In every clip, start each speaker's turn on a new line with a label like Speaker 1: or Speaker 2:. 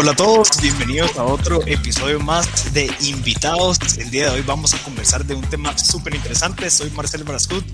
Speaker 1: Hola a todos, bienvenidos a otro episodio más de Invitados. El día de hoy vamos a conversar de un tema súper interesante. Soy Marcel Brascut,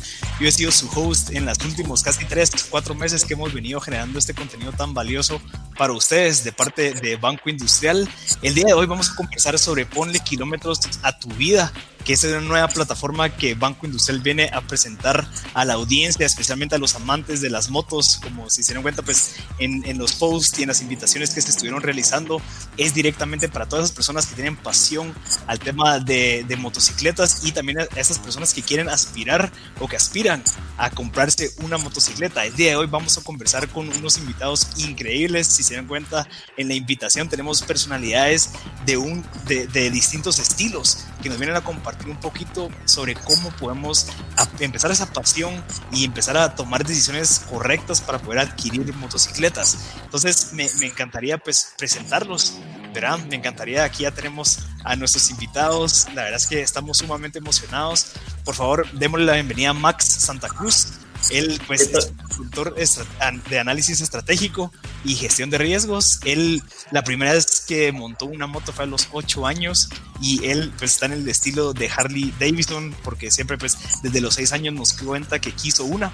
Speaker 1: yo he sido su host en los últimos casi 3, 4 meses que hemos venido generando este contenido tan valioso para ustedes de parte de Banco Industrial. El día de hoy vamos a conversar sobre ponle kilómetros a tu vida que es una nueva plataforma que Banco Industrial viene a presentar a la audiencia, especialmente a los amantes de las motos, como si se dieron cuenta, pues en, los posts y en las invitaciones que se estuvieron realizando, es directamente para todas esas personas que tienen pasión al tema de, motocicletas y también a esas personas que quieren aspirar o que aspiran a comprarse una motocicleta. El día de hoy vamos a conversar con unos invitados increíbles, si se dan cuenta en la invitación tenemos personalidades de, un, de distintos estilos que nos vienen a compartir un poquito sobre cómo podemos empezar esa pasión y empezar a tomar decisiones correctas para poder adquirir motocicletas. Entonces me, me encantaría pues presentarlos, ¿verdad? Me encantaría, aquí ya tenemos a nuestros invitados, la verdad es que estamos sumamente emocionados. Por favor, démosle la bienvenida a Max Santa Cruz. Él pues es consultor de análisis estratégico y gestión de riesgos. Él la primera vez que montó una moto fue a los 8 años y él pues está en el estilo de Harley Davidson porque siempre pues desde los 6 años nos cuenta que quiso una.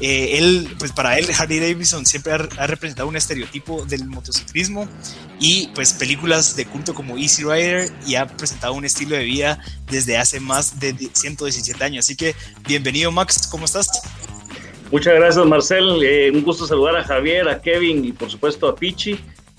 Speaker 1: Eh, él pues para él Harley Davidson siempre ha, representado un estereotipo del motociclismo y pues películas de culto como Easy Rider y ha presentado un estilo de vida desde hace más de 117 años. Así que bienvenido Max, ¿cómo estás?
Speaker 2: Muchas gracias, Marcel. Eh, un gusto saludar a Javier, a Kevin y por supuesto a Pichi.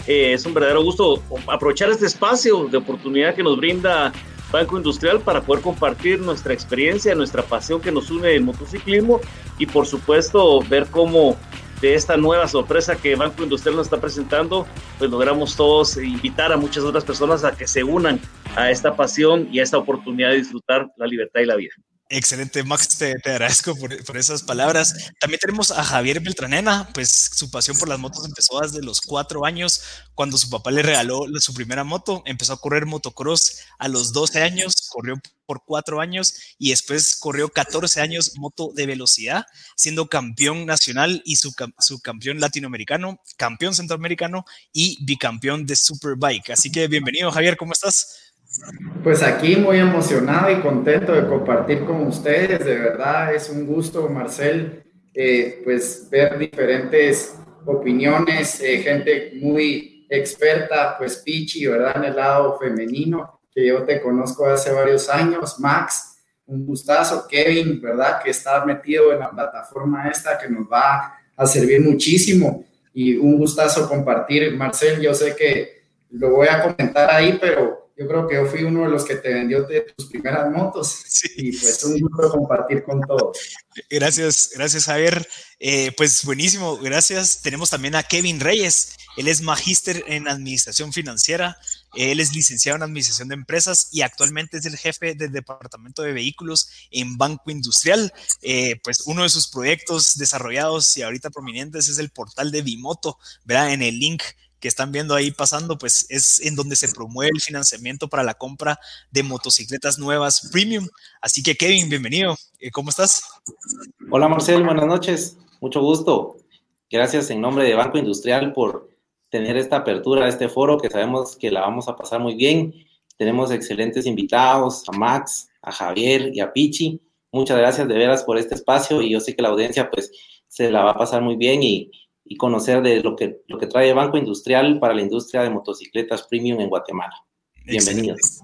Speaker 2: Eh, es un verdadero gusto aprovechar este espacio de oportunidad que nos brinda Banco Industrial para poder compartir nuestra experiencia, nuestra pasión que nos une el motociclismo y por supuesto ver cómo de esta nueva sorpresa que Banco Industrial nos está presentando, pues logramos todos invitar a muchas otras personas a que se unan a esta pasión y a esta oportunidad de disfrutar la libertad y la vida.
Speaker 1: Excelente, Max, te, agradezco por, esas palabras. También tenemos a Javier Beltranena, pues su pasión por las motos empezó desde los cuatro años, cuando su papá le regaló su primera moto, empezó a correr motocross a los 12 años, corrió por cuatro años y después corrió 14 años moto de velocidad, siendo campeón nacional y su, su campeón latinoamericano, campeón centroamericano y bicampeón de Superbike. Así que bienvenido, Javier, ¿cómo estás?
Speaker 3: Pues aquí muy emocionado y contento de compartir con ustedes, de verdad es un gusto, Marcel, eh, pues ver diferentes opiniones, eh, gente muy experta, pues Pichi, ¿verdad? En el lado femenino, que yo te conozco hace varios años, Max, un gustazo, Kevin, ¿verdad? Que está metido en la plataforma esta que nos va a servir muchísimo. Y un gustazo compartir, Marcel, yo sé que lo voy a comentar ahí, pero yo creo que yo fui uno de los que te vendió de tus primeras motos. Y pues un gusto compartir con todos.
Speaker 1: Gracias, gracias Javier. Eh, pues buenísimo, gracias. Tenemos también a Kevin Reyes. Él es magíster en administración financiera. Él es licenciado en administración de empresas y actualmente es el jefe del departamento de vehículos en Banco Industrial. Eh, pues uno de sus proyectos desarrollados y ahorita prominentes es el portal de Bimoto, ¿verdad? En el link que están viendo ahí pasando, pues es en donde se promueve el financiamiento para la compra de motocicletas nuevas premium. Así que Kevin, bienvenido. Eh, ¿Cómo estás?
Speaker 4: Hola Marcel, buenas noches. Mucho gusto. Gracias en nombre de Banco Industrial por tener esta apertura a este foro que sabemos que la vamos a pasar muy bien. Tenemos excelentes invitados, a Max, a Javier y a Pichi. Muchas gracias de veras por este espacio y yo sé que la audiencia pues se la va a pasar muy bien y y conocer de lo que, lo que trae Banco Industrial para la industria de motocicletas premium en Guatemala. Bienvenidos.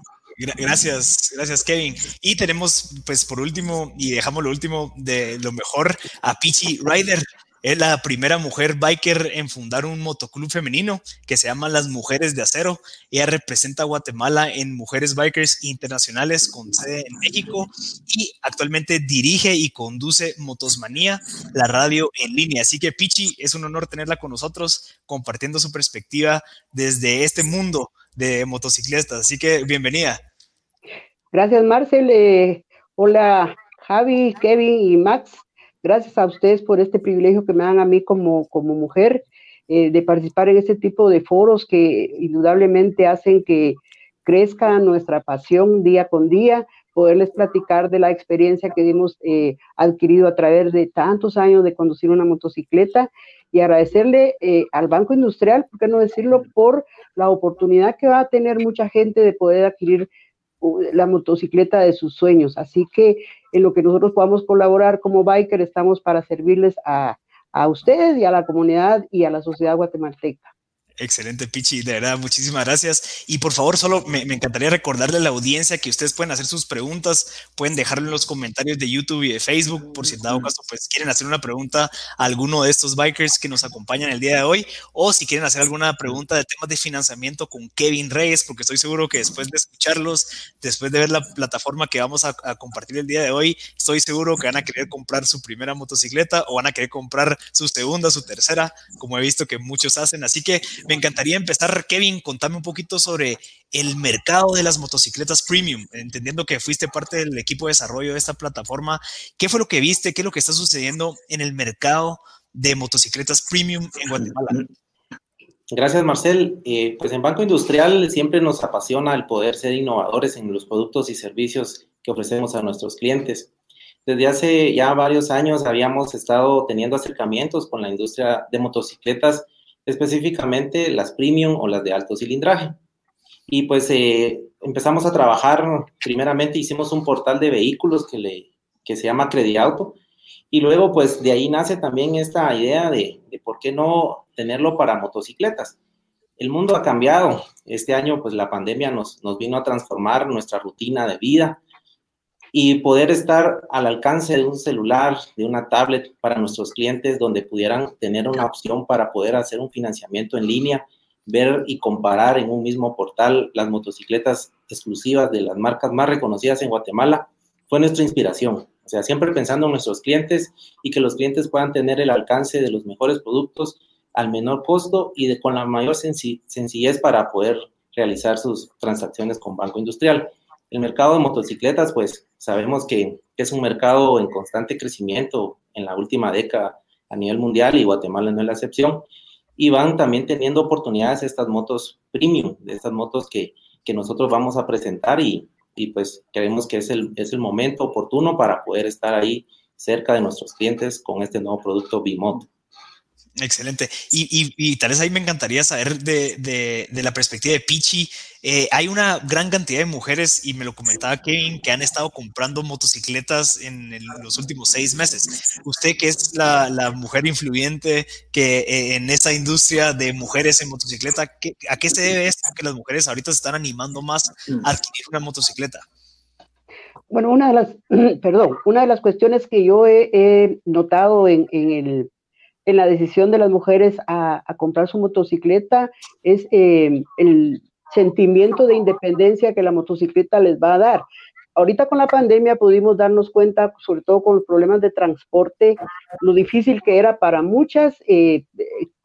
Speaker 1: Gracias, gracias Kevin. Y tenemos, pues por último, y dejamos lo último de lo mejor, a Pichi Rider. Es la primera mujer biker en fundar un motoclub femenino que se llama Las Mujeres de Acero. Ella representa a Guatemala en Mujeres Bikers Internacionales con sede en México y actualmente dirige y conduce Motosmanía, la radio en línea. Así que Pichi, es un honor tenerla con nosotros compartiendo su perspectiva desde este mundo de motociclistas. Así que bienvenida.
Speaker 5: Gracias, Marcel. Eh, hola, Javi, Kevin y Max. Gracias a ustedes por este privilegio que me dan a mí como, como mujer eh, de participar en este tipo de foros que indudablemente hacen que crezca nuestra pasión día con día poderles platicar de la experiencia que hemos eh, adquirido a través de tantos años de conducir una motocicleta y agradecerle eh, al Banco Industrial, por qué no decirlo, por la oportunidad que va a tener mucha gente de poder adquirir la motocicleta de sus sueños. Así que en lo que nosotros podamos colaborar como biker, estamos para servirles a, a ustedes y a la comunidad y a la sociedad guatemalteca.
Speaker 1: Excelente, Pichi, de verdad, muchísimas gracias. Y por favor, solo me, encantaría recordarle a la audiencia que ustedes pueden hacer sus preguntas, pueden dejarlo en los comentarios de YouTube y de Facebook, por si en dado caso, pues quieren hacer una pregunta a alguno de estos bikers que nos acompañan el día de hoy, o si quieren hacer alguna pregunta de temas de financiamiento con Kevin Reyes, porque estoy seguro que después de escucharlos, después de ver la plataforma que vamos a, a compartir el día de hoy, estoy seguro que van a querer comprar su primera motocicleta o van a querer comprar su segunda, su tercera, como he visto que muchos hacen. Así que me encantaría empezar, Kevin, contame un poquito sobre el mercado de las motocicletas premium, entendiendo que fuiste parte del equipo de desarrollo de esta plataforma. ¿Qué fue lo que viste? ¿Qué es lo que está sucediendo en el mercado de motocicletas premium en Guatemala?
Speaker 4: Gracias, Marcel. Eh, pues en Banco Industrial siempre nos apasiona el poder ser innovadores en los productos y servicios que ofrecemos a nuestros clientes. Desde hace ya varios años habíamos estado teniendo acercamientos con la industria de motocicletas específicamente las premium o las de alto cilindraje. Y pues eh, empezamos a trabajar, primeramente hicimos un portal de vehículos que, le, que se llama Crediauto, y luego pues de ahí nace también esta idea de, de por qué no tenerlo para motocicletas. El mundo ha cambiado. Este año pues la pandemia nos, nos vino a transformar nuestra rutina de vida y poder estar al alcance de un celular, de una tablet para nuestros clientes donde pudieran tener una opción para poder hacer un financiamiento en línea, ver y comparar en un mismo portal las motocicletas exclusivas de las marcas más reconocidas en Guatemala, fue nuestra inspiración. O sea, siempre pensando en nuestros clientes y que los clientes puedan tener el alcance de los mejores productos al menor costo y de, con la mayor sencillez para poder realizar sus transacciones con Banco Industrial. El mercado de motocicletas, pues sabemos que, es un mercado en constante crecimiento en la última década a nivel mundial y Guatemala no es la excepción. Y van también teniendo oportunidades estas motos premium, de estas motos que, que nosotros vamos a presentar y, y, pues creemos que es el, es el momento oportuno para poder estar ahí cerca de nuestros clientes con este nuevo producto Bimoto.
Speaker 1: Excelente. Y, y, tal vez ahí me encantaría saber de, de, la perspectiva de Pichi. Eh, hay una gran cantidad de mujeres, y me lo comentaba Kevin, que han estado comprando motocicletas en, los últimos seis meses. Usted, que es la, la mujer influyente que eh, en esa industria de mujeres en motocicleta, ¿a qué se debe esto que las mujeres ahorita se están animando más a adquirir una motocicleta?
Speaker 5: Bueno, una de las, perdón, una de las cuestiones que yo he, notado en, en el en la decisión de las mujeres a, comprar su motocicleta es eh, el sentimiento de independencia que la motocicleta les va a dar. Ahorita con la pandemia pudimos darnos cuenta, sobre todo con los problemas de transporte, lo difícil que era para muchas eh,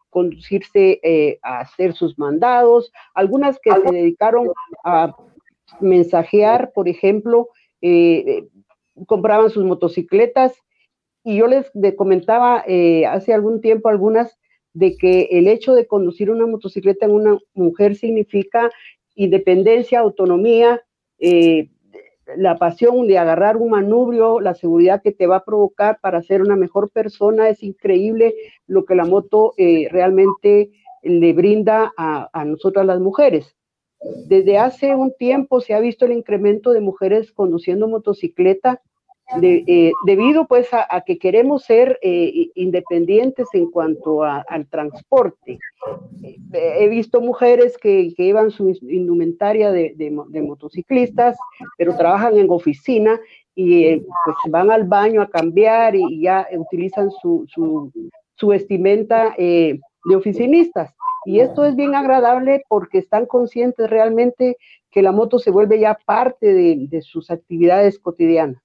Speaker 5: conducirse eh, a hacer sus mandados, algunas que se dedicaron a mensajear, por ejemplo, compraban sus motocicletas y yo les comentaba eh, hace algún tiempo algunas de que el hecho de conducir una motocicleta en una mujer significa independencia, autonomía, eh, la pasión de agarrar un manubrio, la seguridad que te va a provocar para ser una mejor persona. Es increíble lo que la moto eh, realmente le brinda a, a nosotras las mujeres. Desde hace un tiempo se ha visto el incremento de mujeres conduciendo motocicleta eh, debido pues a, que queremos ser eh, independientes en cuanto al transporte. Eh, he visto mujeres que, llevan su indumentaria de, motociclistas, pero trabajan en oficina y pues van al baño a cambiar y, ya utilizan su, su, vestimenta de oficinistas. Y esto es bien agradable porque están conscientes realmente que la moto se vuelve ya parte de sus actividades cotidianas.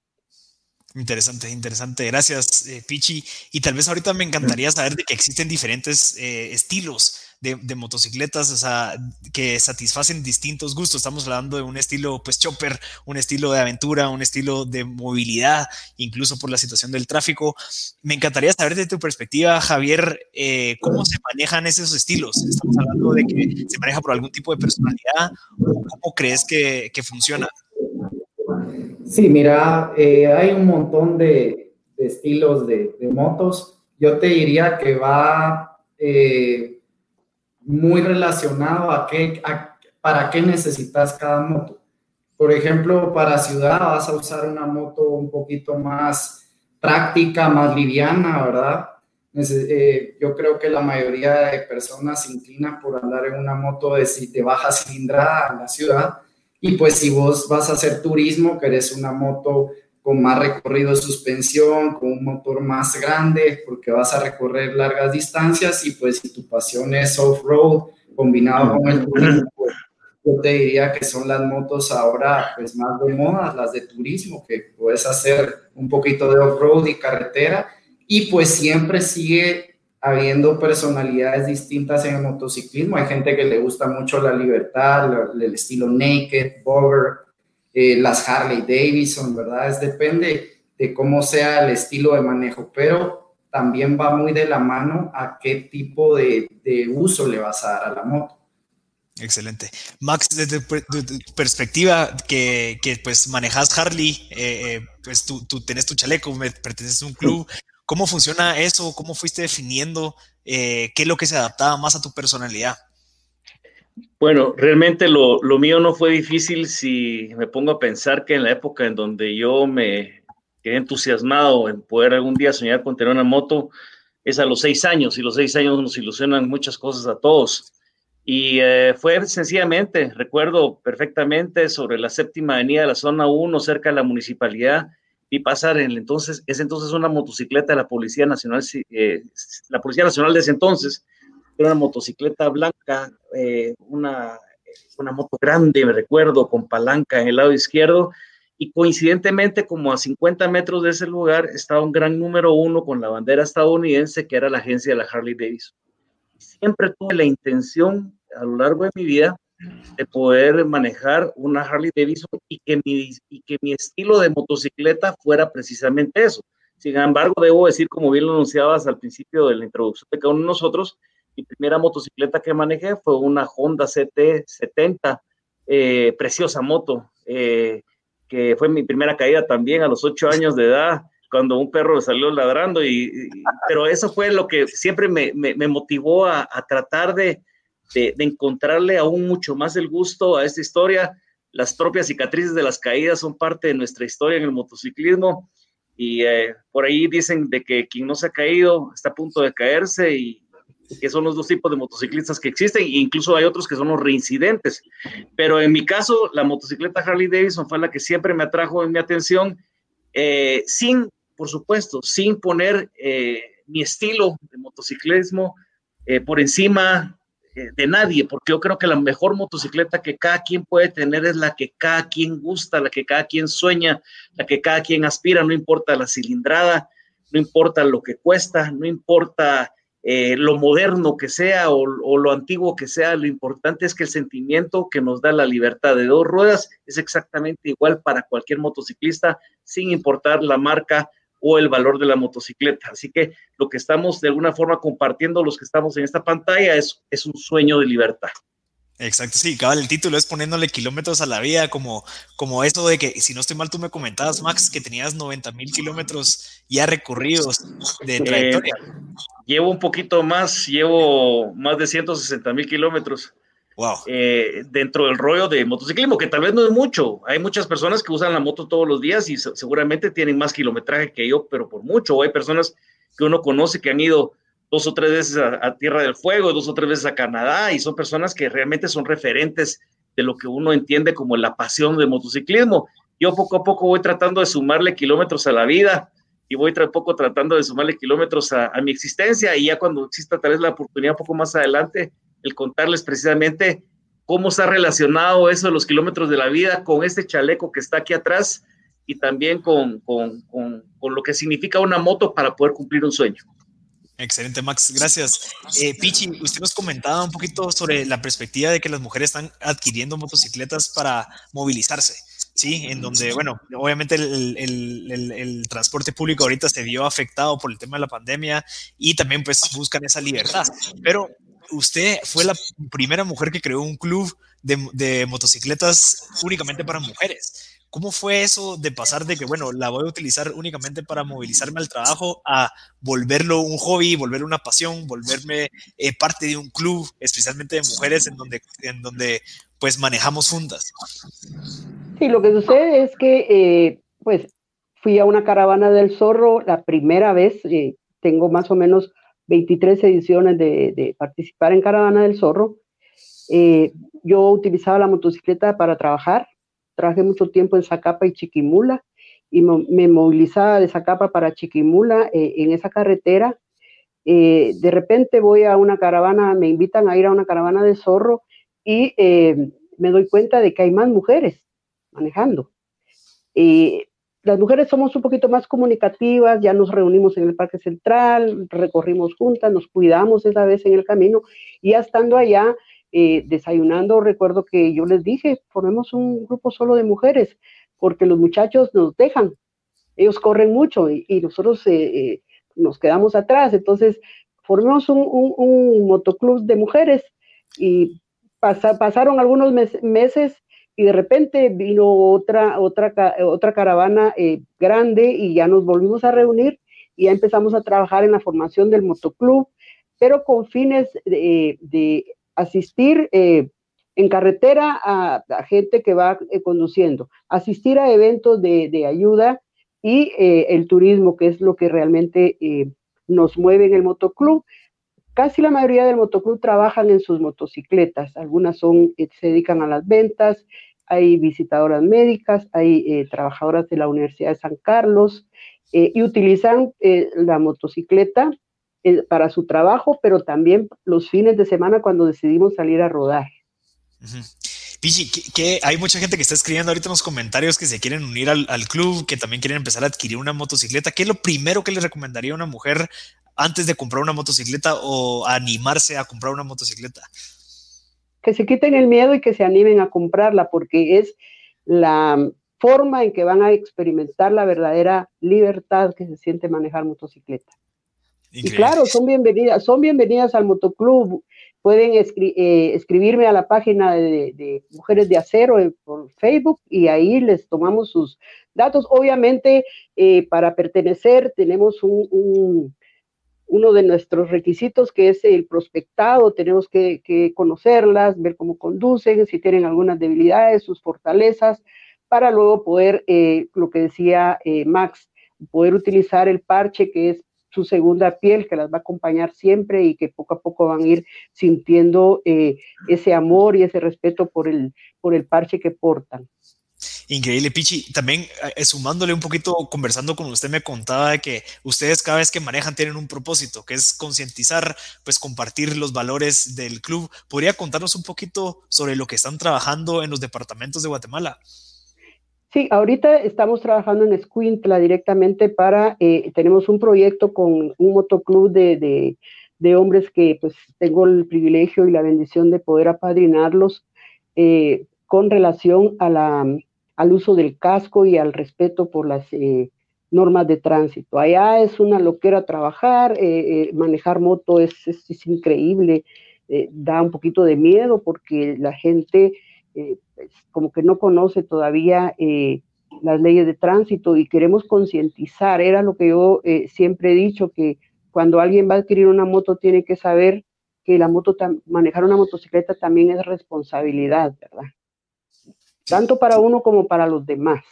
Speaker 1: Interesante, interesante. Gracias, eh, Pichi. Y tal vez ahorita me encantaría saber de que existen diferentes eh, estilos de, motocicletas, o sea, que satisfacen distintos gustos. Estamos hablando de un estilo, pues, chopper, un estilo de aventura, un estilo de movilidad, incluso por la situación del tráfico. Me encantaría saber de tu perspectiva, Javier, eh, cómo se manejan esos estilos. Estamos hablando de que se maneja por algún tipo de personalidad o cómo crees que funciona.
Speaker 3: Sí, mira, eh, hay un montón de, estilos de, motos. Yo te diría que va eh, muy relacionado a, qué, para qué necesitas cada moto. Por ejemplo, para ciudad vas a usar una moto un poquito más práctica, más liviana, ¿verdad? Eh, yo creo que la mayoría de personas se inclinan por andar en una moto de, de baja cilindrada en la ciudad. Y pues si vos vas a hacer turismo, querés una moto con más recorrido de suspensión, con un motor más grande, porque vas a recorrer largas distancias y pues si tu pasión es off-road combinado con el turismo, pues, yo te diría que son las motos ahora pues más de moda, las de turismo, que puedes hacer un poquito de off-road y carretera. Y pues siempre sigue habiendo personalidades distintas en el motociclismo. Hay gente que le gusta mucho la libertad, el estilo naked, bogger, eh, las Harley Davidson, ¿verdad? Es depende de cómo sea el estilo de manejo, pero también va muy de la mano a qué tipo de, uso le vas a dar a la moto.
Speaker 1: Excelente. Max, desde tu perspectiva que, que, pues manejas Harley, eh, eh, pues tú, tú tenés tu chaleco, perteneces a un club, ¿Cómo funciona eso? ¿Cómo fuiste definiendo eh, qué es lo que se adaptaba más a tu personalidad?
Speaker 2: Bueno, realmente lo, mío no fue difícil si me pongo a pensar que en la época en donde yo me quedé entusiasmado en poder algún día soñar con tener una moto, es a los seis años, y los seis años nos ilusionan muchas cosas a todos. Y eh, fue sencillamente, recuerdo perfectamente, sobre la séptima avenida de la zona 1, cerca de la municipalidad, vi pasar en el entonces, es entonces una motocicleta de la Policía Nacional, eh, la Policía Nacional de ese entonces, era una motocicleta blanca, eh, una, una moto grande, me recuerdo, con palanca en el lado izquierdo, y coincidentemente, como a 50 metros de ese lugar, estaba un gran número uno con la bandera estadounidense, que era la agencia de la Harley Davidson. Siempre tuve la intención a lo largo de mi vida de poder manejar una Harley Davidson y que, mi, y que mi estilo de motocicleta fuera precisamente eso. Sin embargo, debo decir, como bien lo anunciabas al principio de la introducción de cada uno de nosotros, mi primera motocicleta que manejé fue una Honda CT70, eh, preciosa moto, eh, que fue mi primera caída también a los ocho años de edad, cuando un perro salió ladrando, y, pero eso fue lo que siempre me, me, motivó a, a tratar de, de, encontrarle aún mucho más el gusto a esta historia. Las propias cicatrices de las caídas son parte de nuestra historia en el motociclismo y eh, por ahí dicen de que quien no se ha caído está a punto de caerse y que son los dos tipos de motociclistas que existen, e incluso hay otros que son los reincidentes. Pero en mi caso, la motocicleta Harley Davidson fue la que siempre me atrajo en mi atención, eh, sin, por supuesto, sin poner eh, mi estilo de motociclismo por encima de nadie, porque yo creo que la mejor motocicleta que cada quien puede tener es la que cada quien gusta, la que cada quien sueña, la que cada quien aspira, no importa la cilindrada, no importa lo que cuesta, no importa eh, lo moderno que sea o, lo antiguo que sea, lo importante es que el sentimiento que nos da la libertad de dos ruedas es exactamente igual para cualquier motociclista, sin importar la marca o el valor de la motocicleta. Así que lo que estamos de alguna forma compartiendo los que estamos en esta pantalla es, es un sueño de libertad.
Speaker 1: Exacto, sí, cabal, el título es poniéndole kilómetros a la vida, como, como eso de que, si no estoy mal, tú me comentabas, Max, que tenías 90 mil kilómetros ya recorridos de eh, trayectoria.
Speaker 2: llevo un poquito más, llevo más de 160 mil kilómetros. Eh, dentro del rollo de motociclismo, que tal vez no es mucho. Hay muchas personas que usan la moto todos los días y seguramente tienen más kilometraje que yo, pero por mucho. O hay personas que uno conoce que han ido dos o tres veces a, Tierra del Fuego, dos o tres veces a Canadá, y son personas que realmente son referentes de lo que uno entiende como la pasión del motociclismo. Yo poco a poco voy tratando de sumarle kilómetros a la vida y voy a poco tratando de sumarle kilómetros a, a mi existencia y ya cuando exista tal vez la oportunidad un poco más adelante, el contarles precisamente cómo está relacionado eso de los kilómetros de la vida con este chaleco que está aquí atrás y también con, con, con, lo que significa una moto para poder cumplir un sueño.
Speaker 1: Excelente, Max. Gracias. Eh, Pichi, usted nos comentaba un poquito sobre la perspectiva de que las mujeres están adquiriendo motocicletas para movilizarse. Sí, en donde, bueno, obviamente el, el, el, transporte público ahorita se vio afectado por el tema de la pandemia y también pues buscan esa libertad. Pero usted fue la primera mujer que creó un club de, motocicletas únicamente para mujeres. ¿Cómo fue eso de pasar de que, bueno, la voy a utilizar únicamente para movilizarme al trabajo a volverlo un hobby, volverlo una pasión, volverme eh, parte de un club, especialmente de mujeres, en donde, en donde pues manejamos juntas?
Speaker 5: Sí, lo que sucede es que, eh, pues, fui a una caravana del zorro la primera vez, eh, tengo más o menos 23 ediciones de, participar en Caravana del Zorro. yo utilizaba la motocicleta para trabajar, Trabajé mucho tiempo en Zacapa y Chiquimula y me movilizaba de Zacapa para Chiquimula eh, en esa carretera. Eh, de repente voy a una caravana, me invitan a ir a una caravana de zorro y eh, me doy cuenta de que hay más mujeres manejando. Las mujeres somos un poquito más comunicativas, ya nos reunimos en el Parque Central, recorrimos juntas, nos cuidamos esa vez en el camino y ya estando allá eh, desayunando, recuerdo que yo les dije, formemos un grupo solo de mujeres, porque los muchachos nos dejan, ellos corren mucho y, nosotros eh, eh, nos quedamos atrás, entonces formemos un, motoclub de mujeres y pasaron algunos meses y de repente vino otra, otra, otra caravana grande y ya nos volvimos a reunir y ya empezamos a trabajar en la formación del motoclub, pero con fines de asistir eh, en carretera a, gente que va eh, conduciendo, asistir a eventos de, ayuda y eh, el turismo, que es lo que realmente nos mueve en el motoclub. Casi la mayoría del motoclub trabajan en sus motocicletas, algunas son, se dedican a las ventas, hay visitadoras médicas, hay trabajadoras de la Universidad de San Carlos y utilizan la motocicleta eh, para su trabajo, pero también los fines de semana cuando decidimos salir a rodar.
Speaker 1: Pichi, que, hay mucha gente que está escribiendo ahorita en los comentarios que se quieren unir al, club, que también quieren empezar a adquirir una motocicleta. ¿Qué es lo primero que le recomendaría a una mujer antes de comprar una motocicleta o animarse a comprar una motocicleta?
Speaker 5: Que se quiten el miedo y que se animen a comprarla, porque es la forma en que van a experimentar la verdadera libertad que se siente manejar motocicleta. Y claro, son bienvenidas, son bienvenidas al motoclub. Pueden eh, escribirme a la página de, Mujeres de Acero por Facebook y ahí les tomamos sus datos. Obviamente, eh, para pertenecer tenemos un, uno de nuestros requisitos que es el prospectado. Tenemos que, conocerlas, ver cómo conducen, si tienen algunas debilidades, sus fortalezas, para luego poder, eh, lo que decía Max, poder utilizar el parche que es su segunda piel que las va a acompañar siempre y que poco a poco van a ir sintiendo eh, ese amor y ese respeto por el, por el parche que portan.
Speaker 1: Increíble, Pichi. También eh, sumándole un poquito, conversando con usted, me contaba de que ustedes cada vez que manejan tienen un propósito, que es concientizar, pues compartir los valores del club. ¿Podría contarnos un poquito sobre lo que están trabajando en los departamentos de Guatemala?
Speaker 5: Sí, ahorita estamos trabajando en Escuintla directamente para, eh, tenemos un proyecto con un motoclub de, de, hombres que pues tengo el privilegio y la bendición de poder apadrinarlos eh, con relación a la, al uso del casco y al respeto por las eh, normas de tránsito. Allá es una loquera trabajar, manejar moto es, es increíble, da un poquito de miedo porque la gente eh, pues, como que no conoce todavía eh, las leyes de tránsito y queremos concientizar. Era lo que yo eh, siempre he dicho, que cuando alguien va a adquirir una moto tiene que saber que la moto, manejar una motocicleta también es responsabilidad, ¿verdad? Tanto para uno como para los demás.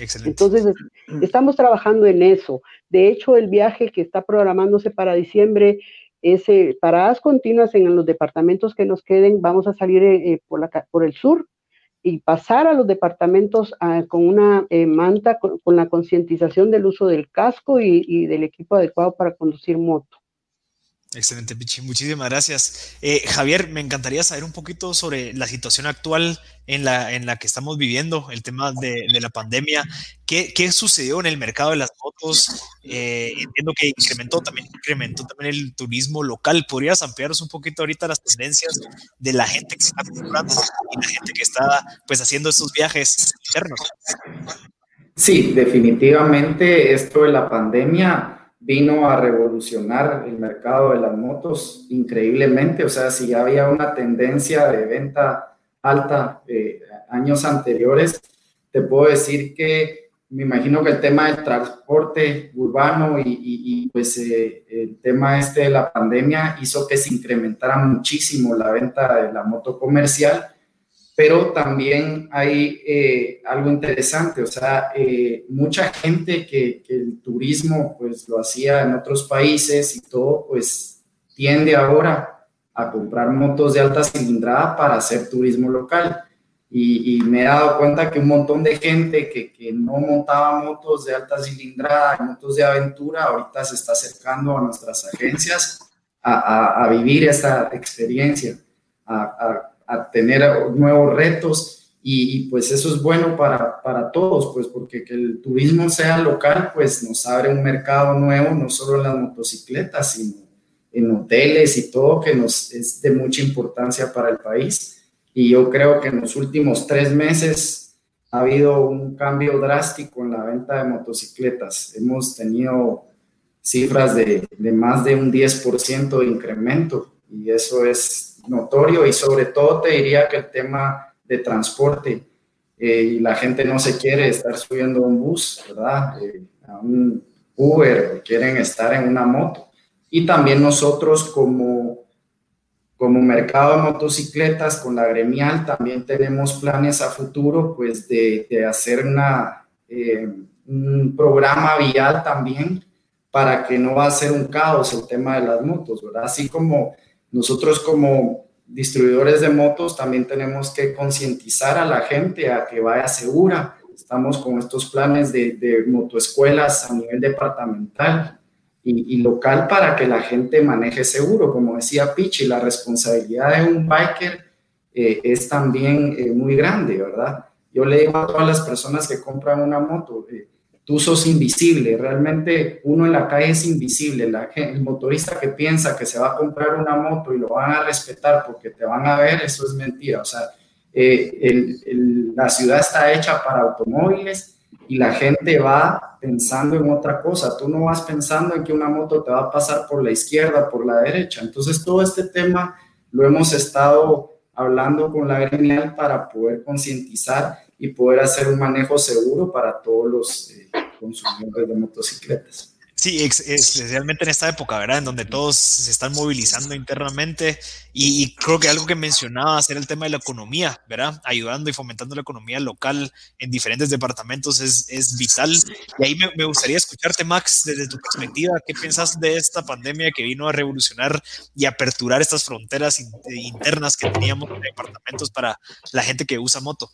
Speaker 5: Excelente. Entonces, estamos trabajando en eso. De hecho, el viaje que está programándose para diciembre es paradas continuas en los departamentos que nos queden. Vamos a salir eh, eh, por, la, por el sur y pasar a los departamentos ah, con una eh, manta, con, la concientización del uso del casco y, del equipo adecuado para conducir moto.
Speaker 1: Excelente, Pichi. Muchísimas gracias. Eh, Javier, me encantaría saber un poquito sobre la situación actual en la, en la que estamos viviendo, el tema de, la pandemia. ¿Qué, ¿Qué, sucedió en el mercado de las motos? Eh, entiendo que incrementó también, incrementó también el turismo local. ¿Podrías ampliarnos un poquito ahorita las tendencias de la gente que está comprando y la gente que está pues haciendo estos viajes internos?
Speaker 3: Sí, definitivamente esto de la pandemia vino a revolucionar el mercado de las motos increíblemente. O sea, si ya había una tendencia de venta alta eh, años anteriores, te puedo decir que me imagino que el tema del transporte urbano y, pues eh, el tema este de la pandemia hizo que se incrementara muchísimo la venta de la moto comercial, pero también hay eh, algo interesante, o sea, eh, mucha gente que, que, el turismo pues lo hacía en otros países y todo, pues tiende ahora a comprar motos de alta cilindrada para hacer turismo local. Y, me he dado cuenta que un montón de gente que, que, no montaba motos de alta cilindrada, motos de aventura, ahorita se está acercando a nuestras agencias a, a, vivir esta experiencia, a, a, tener nuevos retos y, pues eso es bueno para, para todos, pues porque que el turismo sea local, pues nos abre un mercado nuevo, no solo en las motocicletas, sino en hoteles y todo, que nos es de mucha importancia para el país y yo creo que en los últimos tres meses ha habido un cambio drástico en la venta de motocicletas. Hemos tenido cifras de, de más de un 10% de incremento y eso es notorio y sobre todo te diría que el tema de transporte eh, y la gente no se quiere estar subiendo un bus, ¿verdad? Eh, a un Uber, quieren estar en una moto. Y también nosotros como como mercado de motocicletas, con la gremial, también tenemos planes a futuro, pues de, de hacer una, eh, un programa vial también para que no va a ser un caos el tema de las motos, ¿verdad? Así como nosotros como distribuidores de motos también tenemos que concientizar a la gente a que vaya segura. Estamos con estos planes de, de motoescuelas a nivel departamental y, local para que la gente maneje seguro. Como decía Pichi, la responsabilidad de un biker eh, es también eh, muy grande, ¿verdad? Yo le digo a todas las personas que compran una moto, eh, tú sos invisible, realmente uno en la calle es invisible, el motorista que piensa que se va a comprar una moto y lo van a respetar porque te van a ver, eso es mentira, o sea, la ciudad está hecha para automóviles y la gente va pensando en otra cosa. Tú no vas pensando en que una moto te va a pasar por la izquierda, por la derecha. Entonces, todo este tema lo hemos estado hablando con la gremial para poder concientizar y poder hacer un manejo seguro para todos los eh, consumidores de motocicletas.
Speaker 1: Sí, especialmente en esta época, ¿verdad? En donde todos se están movilizando internamente y, creo que algo que mencionabas era el tema de la economía, ¿verdad? Ayudando y fomentando la economía local en diferentes departamentos es, es vital. Y ahí me, me, gustaría escucharte, Max, desde tu perspectiva, ¿qué piensas de esta pandemia que vino a revolucionar y aperturar estas fronteras internas que teníamos en departamentos para la gente que usa moto?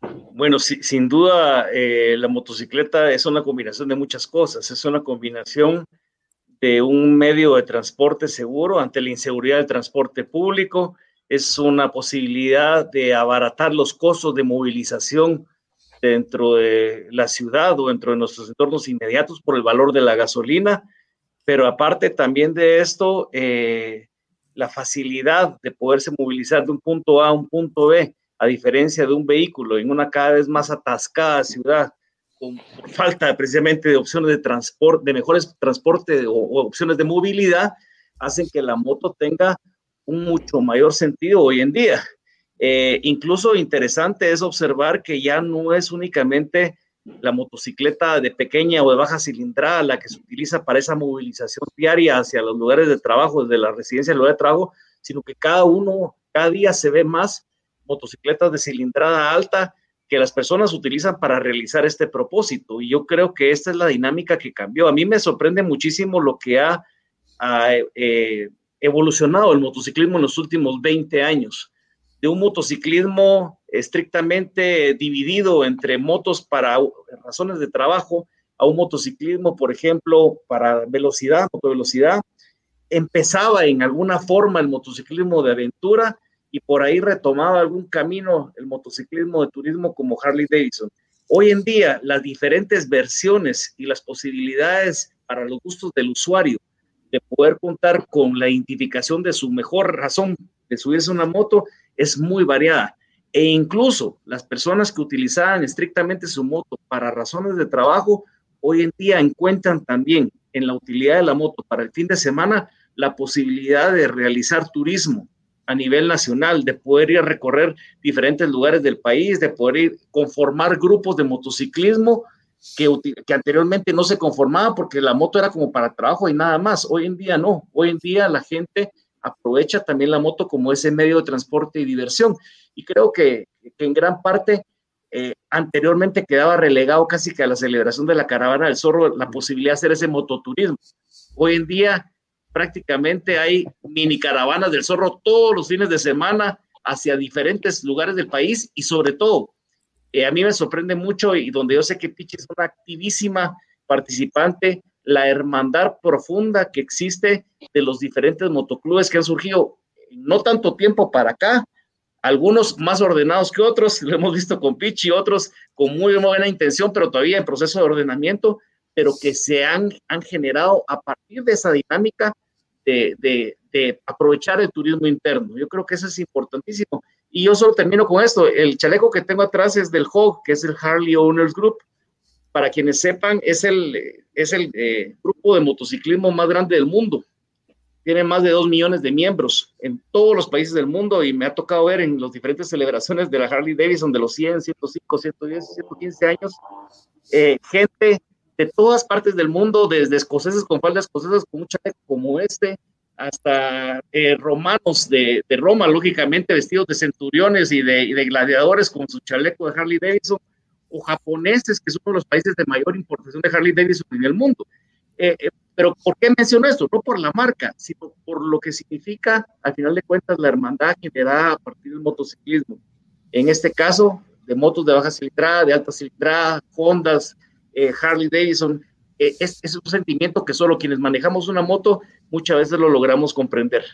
Speaker 2: Bueno, sin duda eh, la motocicleta es una combinación de muchas cosas. Es una combinación de un medio de transporte seguro ante la inseguridad del transporte público. Es una posibilidad de abaratar los costos de movilización dentro de la ciudad o dentro de nuestros entornos inmediatos por el valor de la gasolina. Pero aparte también de esto, eh, la facilidad de poderse movilizar de un punto A a un punto B a diferencia de un vehículo en una cada vez más atascada ciudad, con falta precisamente de opciones de transporte, de mejores transporte o, opciones de movilidad, hacen que la moto tenga un mucho mayor sentido hoy en día. Eh, incluso interesante es observar que ya no es únicamente la motocicleta de pequeña o de baja cilindrada la que se utiliza para esa movilización diaria hacia los lugares de trabajo, desde la residencia al lugar de trabajo, sino que cada uno, cada día se ve más motocicletas de cilindrada alta que las personas utilizan para realizar este propósito. Y yo creo que esta es la dinámica que cambió. A mí me sorprende muchísimo lo que ha, eh, evolucionado el motociclismo en los últimos 20 años. De un motociclismo estrictamente dividido entre motos para razones de trabajo a un motociclismo, por ejemplo, para velocidad, motovelocidad. Empezaba en alguna forma el motociclismo de aventura y por ahí retomaba algún camino el motociclismo de turismo como Harley Davidson. Hoy en día, las diferentes versiones y las posibilidades para los gustos del usuario de poder contar con la identificación de su mejor razón de subirse una moto es muy variada. E incluso las personas que utilizaban estrictamente su moto para razones de trabajo, hoy en día encuentran también en la utilidad de la moto para el fin de semana la posibilidad de realizar turismo a nivel nacional, de poder ir a recorrer diferentes lugares del país, de poder ir conformar grupos de motociclismo que, que anteriormente no se conformaban porque la moto era como para trabajo y nada más. Hoy en día no, hoy en día la gente aprovecha también la moto como ese medio de transporte y diversión. Y creo que, que en gran parte eh, anteriormente quedaba relegado casi que a la celebración de la caravana del zorro la posibilidad de hacer ese mototurismo. Hoy en día prácticamente hay mini caravanas del zorro todos los fines de semana hacia diferentes lugares del país y sobre todo, eh, a mí me sorprende mucho y donde yo sé que Pichi es una activísima participante, la hermandad profunda que existe de los diferentes motoclubes que han surgido no tanto tiempo para acá, algunos más ordenados que otros, lo hemos visto con Pichi, otros con muy buena intención, pero todavía en proceso de ordenamiento, pero que se han, han generado a partir de esa dinámica de, de, de, aprovechar el turismo interno. Yo creo que eso es importantísimo. Y yo solo termino con esto. El chaleco que tengo atrás es del HOG, que es el Harley Owners Group. Para quienes sepan, es el, es el eh, grupo de motociclismo más grande del mundo tiene más de dos millones de miembros en todos los países del mundo y me ha tocado ver en las diferentes celebraciones de la Harley Davidson de los 100, 105, 110, 115 años, eh, gente de todas partes del mundo, desde escoceses con faldas escocesas con mucha como este, hasta eh, romanos de, de, Roma, lógicamente vestidos de centuriones y de, y de, gladiadores con su chaleco de Harley Davidson, o japoneses, que son uno de los países de mayor importación de Harley Davidson en el mundo. Eh, eh pero ¿por qué menciono esto? No por la marca, sino por lo que significa, al final de cuentas, la hermandad que le da a partir del motociclismo. En este caso, de motos de baja cilindrada, de alta cilindrada, Hondas, eh, Harley Davidson, eh, es, es un sentimiento que solo quienes manejamos una moto muchas veces lo logramos comprender.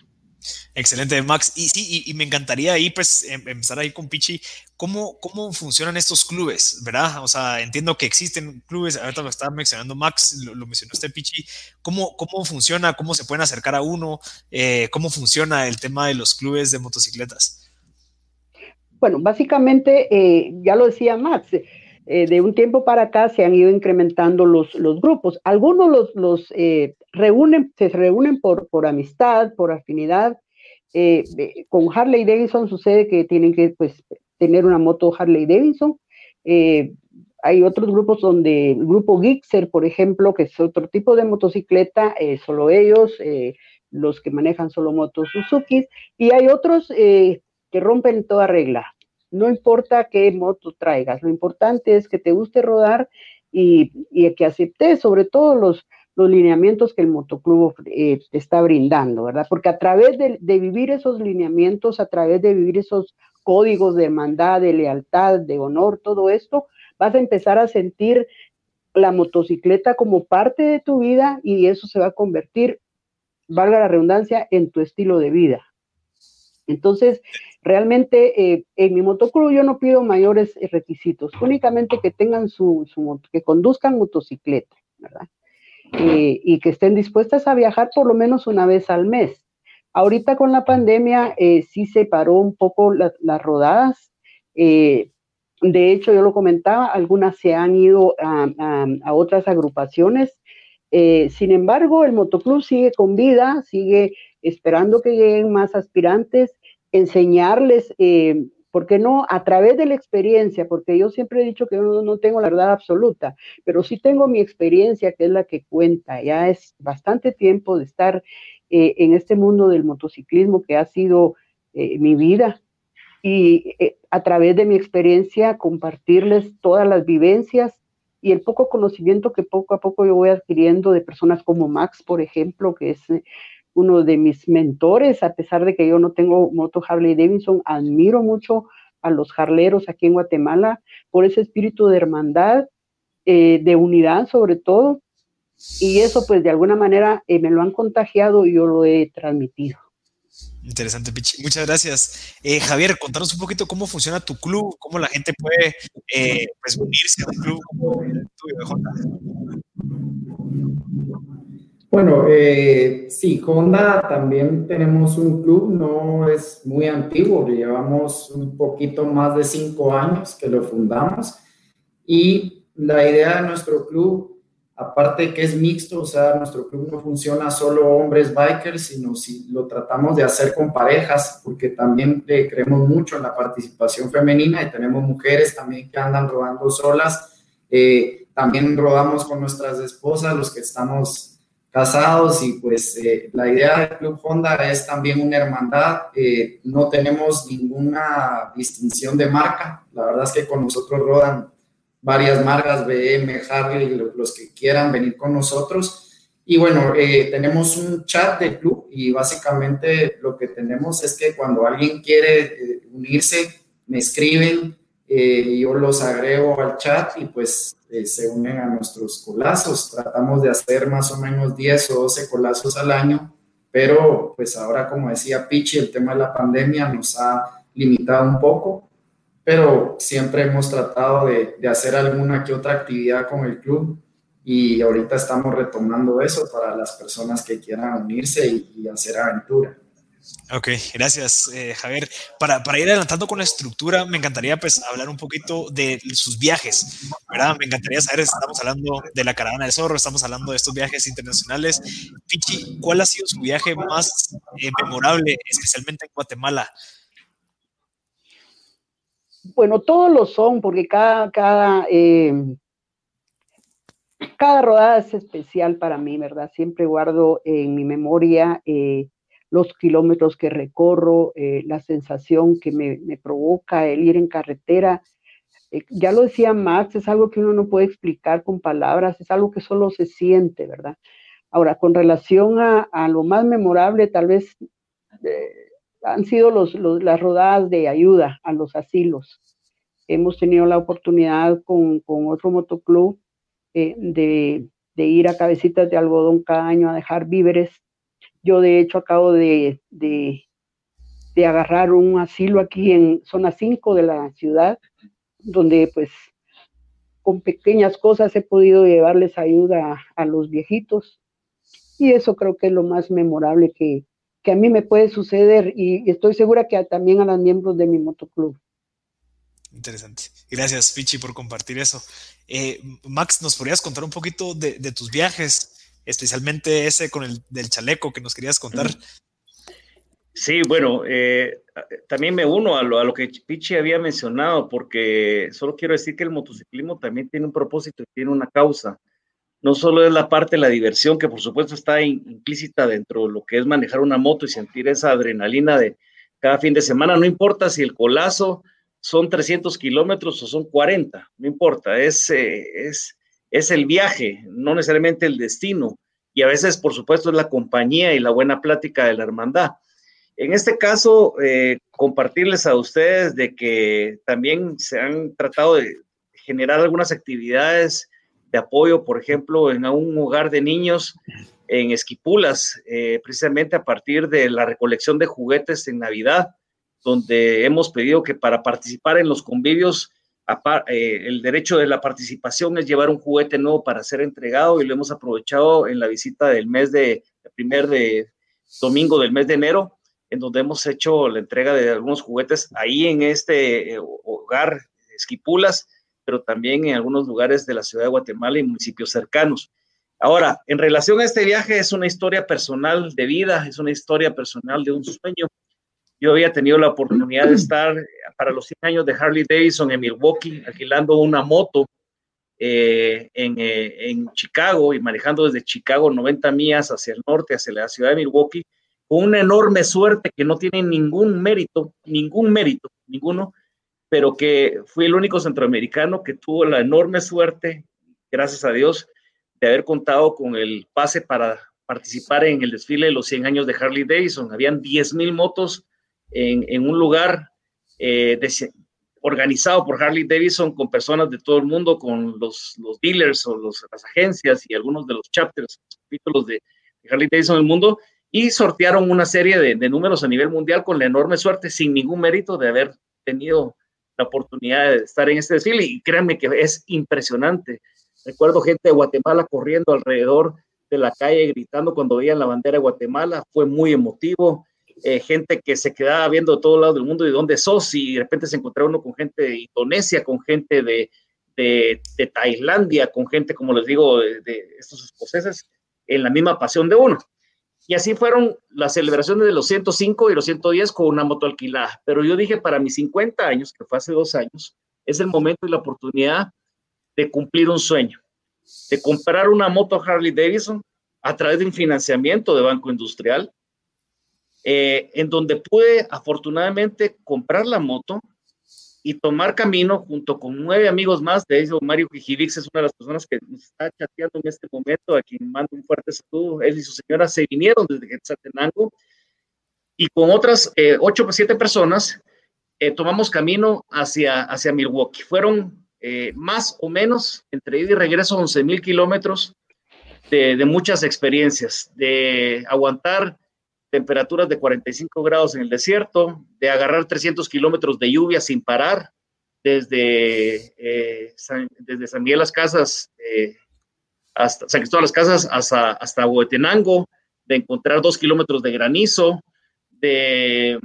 Speaker 1: Excelente, Max. Y sí, y, me encantaría ahí, pues, em, empezar ahí con Pichi. ¿Cómo, ¿Cómo funcionan estos clubes, verdad? O sea, entiendo que existen clubes, ahorita lo estaba mencionando Max, lo, lo mencionó usted, Pichi. ¿Cómo, ¿Cómo funciona? ¿Cómo se pueden acercar a uno? Eh, ¿Cómo funciona el tema de los clubes de motocicletas?
Speaker 5: Bueno, básicamente, eh, ya lo decía Max, eh, de un tiempo para acá se han ido incrementando los, los grupos. Algunos los, los eh, reúnen, se reúnen por, por amistad, por afinidad. Eh, con Harley Davidson sucede que tienen que pues, tener una moto Harley Davidson. hay otros grupos donde, el grupo Gixxer, por ejemplo, que es otro tipo de motocicleta, solo ellos, los que manejan solo motos Suzuki, y hay otros que rompen toda regla, no importa qué moto traigas, lo importante es que te guste rodar y, que aceptes sobre todo los, los lineamientos que el motoclub eh, te está brindando, ¿verdad? Porque a través de, vivir esos lineamientos, a través de vivir esos códigos de hermandad, de lealtad, de honor, todo esto, vas a empezar a sentir la motocicleta como parte de tu vida y eso se va a convertir, valga la redundancia, en tu estilo de vida. Entonces, realmente eh, en mi motoclub yo no pido mayores eh, requisitos, únicamente que tengan su, su que conduzcan motocicleta, ¿verdad? Eh, y que estén dispuestas a viajar por lo menos una vez al mes. Ahorita con la pandemia sí se paró un poco las rodadas. de hecho, yo lo comentaba, algunas se han ido a, a otras agrupaciones. sin embargo, el motoclub sigue con vida, sigue esperando que lleguen más aspirantes, enseñarles, eh, ¿por qué no? A través de la experiencia, porque yo siempre he dicho que yo no, tengo la verdad absoluta, pero sí tengo mi experiencia, que es la que cuenta. Ya es bastante tiempo de estar eh, en este mundo del motociclismo que ha sido eh, mi vida. Y a través de mi experiencia compartirles todas las vivencias y el poco conocimiento que poco a poco yo voy adquiriendo de personas como Max, por ejemplo, que es uno de mis mentores, a pesar de que yo no tengo moto Harley Davidson, admiro mucho a los jarleros aquí en Guatemala por ese espíritu de hermandad, eh, de unidad sobre todo, y eso pues de alguna manera eh, me lo han contagiado y yo lo he transmitido.
Speaker 1: Interesante, Pichi. Muchas gracias. Eh, Javier, contanos un poquito cómo funciona tu club, cómo la gente puede pues, unirse a un club como el tuyo,
Speaker 3: bueno, eh, sí, Honda también tenemos un club, no es muy antiguo, llevamos un poquito más de cinco años que lo fundamos y la idea de nuestro club, aparte que es mixto, o sea, nuestro club no funciona solo hombres bikers, sino si lo tratamos de hacer con parejas, porque también creemos mucho en la participación femenina y tenemos mujeres también que andan rodando solas. Eh, también rodamos con nuestras esposas, los que estamos casados y pues eh, la idea del Club Honda es también una hermandad. no tenemos ninguna distinción de marca. La verdad es que con nosotros rodan varias marcas, BM, Harley, los que quieran venir con nosotros. Y bueno, eh, tenemos un chat de club y básicamente lo que tenemos es que cuando alguien quiere eh, unirse, me escriben, eh, yo los agrego al chat y pues se unen a nuestros colazos. Tratamos de hacer más o menos 10 o 12 colazos al año, pero pues ahora, como decía Pichi, el tema de la pandemia nos ha limitado un poco pero siempre hemos tratado de, de, hacer alguna que otra actividad con el club y ahorita estamos retomando eso para las personas que quieran unirse y, hacer aventura.
Speaker 1: Ok, gracias eh, Javier. Para, para, ir adelantando con la estructura, me encantaría pues hablar un poquito de sus viajes, ¿verdad? Me encantaría saber, estamos hablando de la caravana del zorro, estamos hablando de estos viajes internacionales. Pichi, ¿cuál ha sido su viaje más eh, memorable, especialmente en Guatemala?
Speaker 5: Bueno, todos lo son, porque cada, cada, eh, cada rodada es especial para mí, ¿verdad? Siempre guardo en mi memoria los kilómetros que recorro, eh, la sensación que me, me, provoca el ir en carretera. ya lo decía Max, es algo que uno no puede explicar con palabras, es algo que solo se siente, ¿verdad? Ahora, con relación a, a lo más memorable, tal vez han sido los, las rodadas de ayuda a los asilos. Hemos tenido la oportunidad con, con otro motoclub eh, de, de, ir a cabecitas de algodón cada año a dejar víveres. Yo de hecho acabo de, de, de agarrar un asilo aquí en zona 5 de la ciudad, donde pues con pequeñas cosas he podido llevarles ayuda a, los viejitos. Y eso creo que es lo más memorable que, que a mí me puede suceder y estoy segura que también a los miembros de mi motoclub.
Speaker 1: Interesante. Gracias, Pichi, por compartir eso. Eh, Max, ¿nos podrías contar un poquito de, tus viajes, especialmente ese con el del chaleco que nos querías contar?
Speaker 2: Sí, bueno, eh, también me uno a lo, a lo, que Pichi había mencionado, porque solo quiero decir que el motociclismo también tiene un propósito y tiene una causa no solo es la parte de la diversión, que por supuesto está implícita dentro de lo que es manejar una moto y sentir esa adrenalina de cada fin de semana, no importa si el colazo son 300 kilómetros o son 40, no importa, es, eh, es, es el viaje, no necesariamente el destino. Y a veces, por supuesto, es la compañía y la buena plática de la hermandad. En este caso, eh, compartirles a ustedes de que también se han tratado de generar algunas actividades de apoyo, por ejemplo, en un hogar de niños en Esquipulas, eh, precisamente a partir de la recolección de juguetes en Navidad, donde hemos pedido que para participar en los convivios, el derecho de la participación es llevar un juguete nuevo para ser entregado y lo hemos aprovechado en la visita del mes de, primer domingo del mes de enero, en donde hemos hecho la entrega de algunos juguetes ahí en este eh, hogar Esquipulas pero también en algunos lugares de la ciudad de Guatemala y municipios cercanos. Ahora, en relación a este viaje, es una historia personal de vida, es una historia personal de un sueño. Yo había tenido la oportunidad de estar para los 100 años de Harley Davidson en Milwaukee, alquilando una moto eh, en, eh, en, Chicago y manejando desde Chicago 90 millas hacia el norte, hacia la ciudad de Milwaukee, con una enorme suerte que no tiene ningún mérito, ningún mérito, ninguno, pero que fui el único centroamericano que tuvo la enorme suerte, gracias a Dios, de haber contado con el pase para participar en el desfile de los 100 años de Harley Davidson. Habían 10.000 motos en, en, un lugar eh, organizado por Harley Davidson con personas de todo el mundo, con los, los dealers o los, las agencias y algunos de los chapters, capítulos de, de Harley Davidson en el mundo, y sortearon una serie de, de, números a nivel mundial con la enorme suerte, sin ningún mérito de haber tenido la oportunidad de estar en este desfile y créanme que es impresionante. Recuerdo gente de Guatemala corriendo alrededor de la calle gritando cuando veían la bandera de Guatemala, fue muy emotivo. Eh, gente que se quedaba viendo de todos lados del mundo y dónde sos y de repente se encontraba uno con gente de Indonesia, con gente de, de, Tailandia con gente, como les digo, de, estos escoceses, en la misma pasión de uno. Y así fueron las celebraciones de los 105 y los 110 con una moto alquilada. Pero yo dije, para mis 50 años, que fue hace dos años, es el momento y la oportunidad de cumplir un sueño, de comprar una moto Harley Davidson a través de un financiamiento de Banco Industrial, eh, en donde pude afortunadamente comprar la moto y tomar camino junto con nueve amigos más. De ellos, Mario Kijivix es una de las personas que nos está chateando en este momento, a quien mando un fuerte saludo. Él y su señora se vinieron desde Quetzaltenango y con otras eh, ocho o siete personas eh, tomamos camino hacia, hacia Milwaukee. Fueron eh, más o menos entre ida y regreso 11 mil kilómetros de, de muchas experiencias, de aguantar temperaturas de 45 grados en el desierto, de agarrar 300 kilómetros de lluvia sin parar, desde, eh, San, desde San Miguel Las Casas eh, hasta San Cristóbal Las Casas hasta, hasta Huetenango, de encontrar dos kilómetros de granizo, de,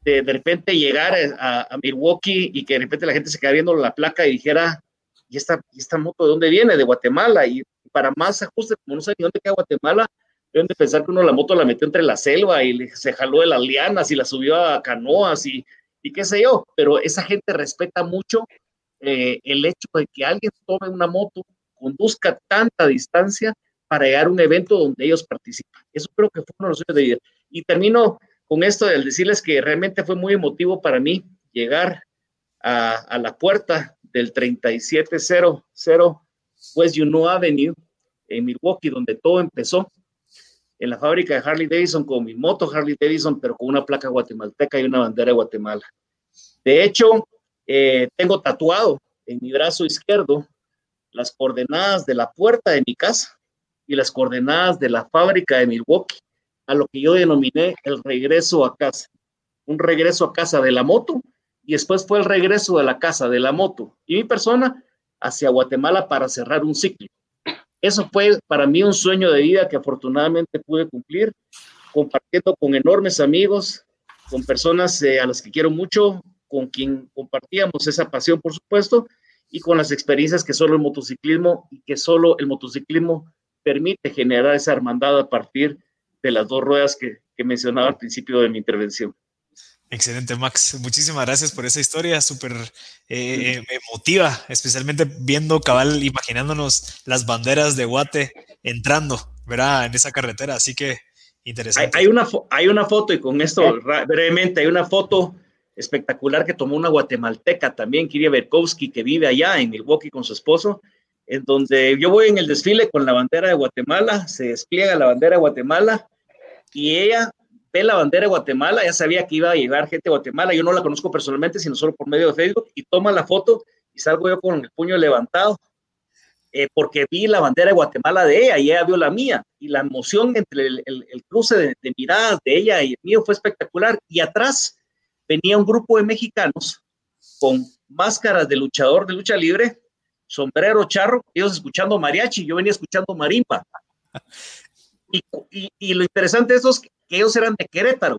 Speaker 2: de, repente llegar a, Milwaukee y que de repente la gente se queda viendo la placa y dijera, ¿y esta, ¿y esta moto de dónde viene? De Guatemala. Y para más ajuste, como no ni dónde queda Guatemala, Deben de pensar que uno la moto la metió entre la selva y se jaló de las lianas y la subió a canoas y, y qué sé yo, pero esa gente respeta mucho eh, el hecho de que alguien tome una moto, conduzca tanta distancia para llegar a un evento donde ellos participan. Eso creo que fue uno de los sueños de vida. Y termino con esto de decirles que realmente fue muy emotivo para mí llegar a, a la puerta del 3700 West Juneau Avenue en Milwaukee, donde todo empezó en la fábrica de Harley Davidson con mi moto Harley Davidson, pero con una placa guatemalteca y una bandera de Guatemala. De hecho, eh, tengo tatuado en mi brazo izquierdo las coordenadas de la puerta de mi casa y las coordenadas de la fábrica de Milwaukee, a lo que yo denominé el regreso a casa. Un regreso a casa de la moto y después fue el regreso de la casa de la moto y mi persona hacia Guatemala para cerrar un ciclo. Eso fue para mí un sueño de vida que afortunadamente pude cumplir, compartiendo con enormes amigos, con personas eh, a las que quiero mucho, con quien compartíamos esa pasión, por supuesto, y con las experiencias que solo el motociclismo y que solo el motociclismo permite generar esa hermandad a partir de las dos ruedas que, que mencionaba al principio de mi intervención.
Speaker 1: Excelente, Max. Muchísimas gracias por esa historia, súper eh, emotiva, especialmente viendo cabal, imaginándonos las banderas de Guate entrando, ¿verdad? En esa carretera, así que interesante.
Speaker 2: Hay, hay una, hay una foto, y con esto brevemente, hay una foto espectacular que tomó una guatemalteca también, Kiria Berkowski, que vive allá en Milwaukee con su esposo, en donde yo voy en el desfile con la bandera de Guatemala, se despliega la bandera de Guatemala, y ella ve la bandera de Guatemala, ya sabía que iba a llegar gente de Guatemala, yo no la conozco personalmente, sino solo por medio de Facebook, y toma la foto y salgo yo con el puño levantado, eh, porque vi la bandera de Guatemala de ella y ella vio la mía, y la emoción entre el, el, el cruce de, de, miradas de ella y el mío fue espectacular, y atrás venía un grupo de mexicanos con máscaras de luchador de lucha libre, sombrero charro, ellos escuchando mariachi, yo venía escuchando marimba. Y, y, y, lo interesante de eso es que ellos eran de Querétaro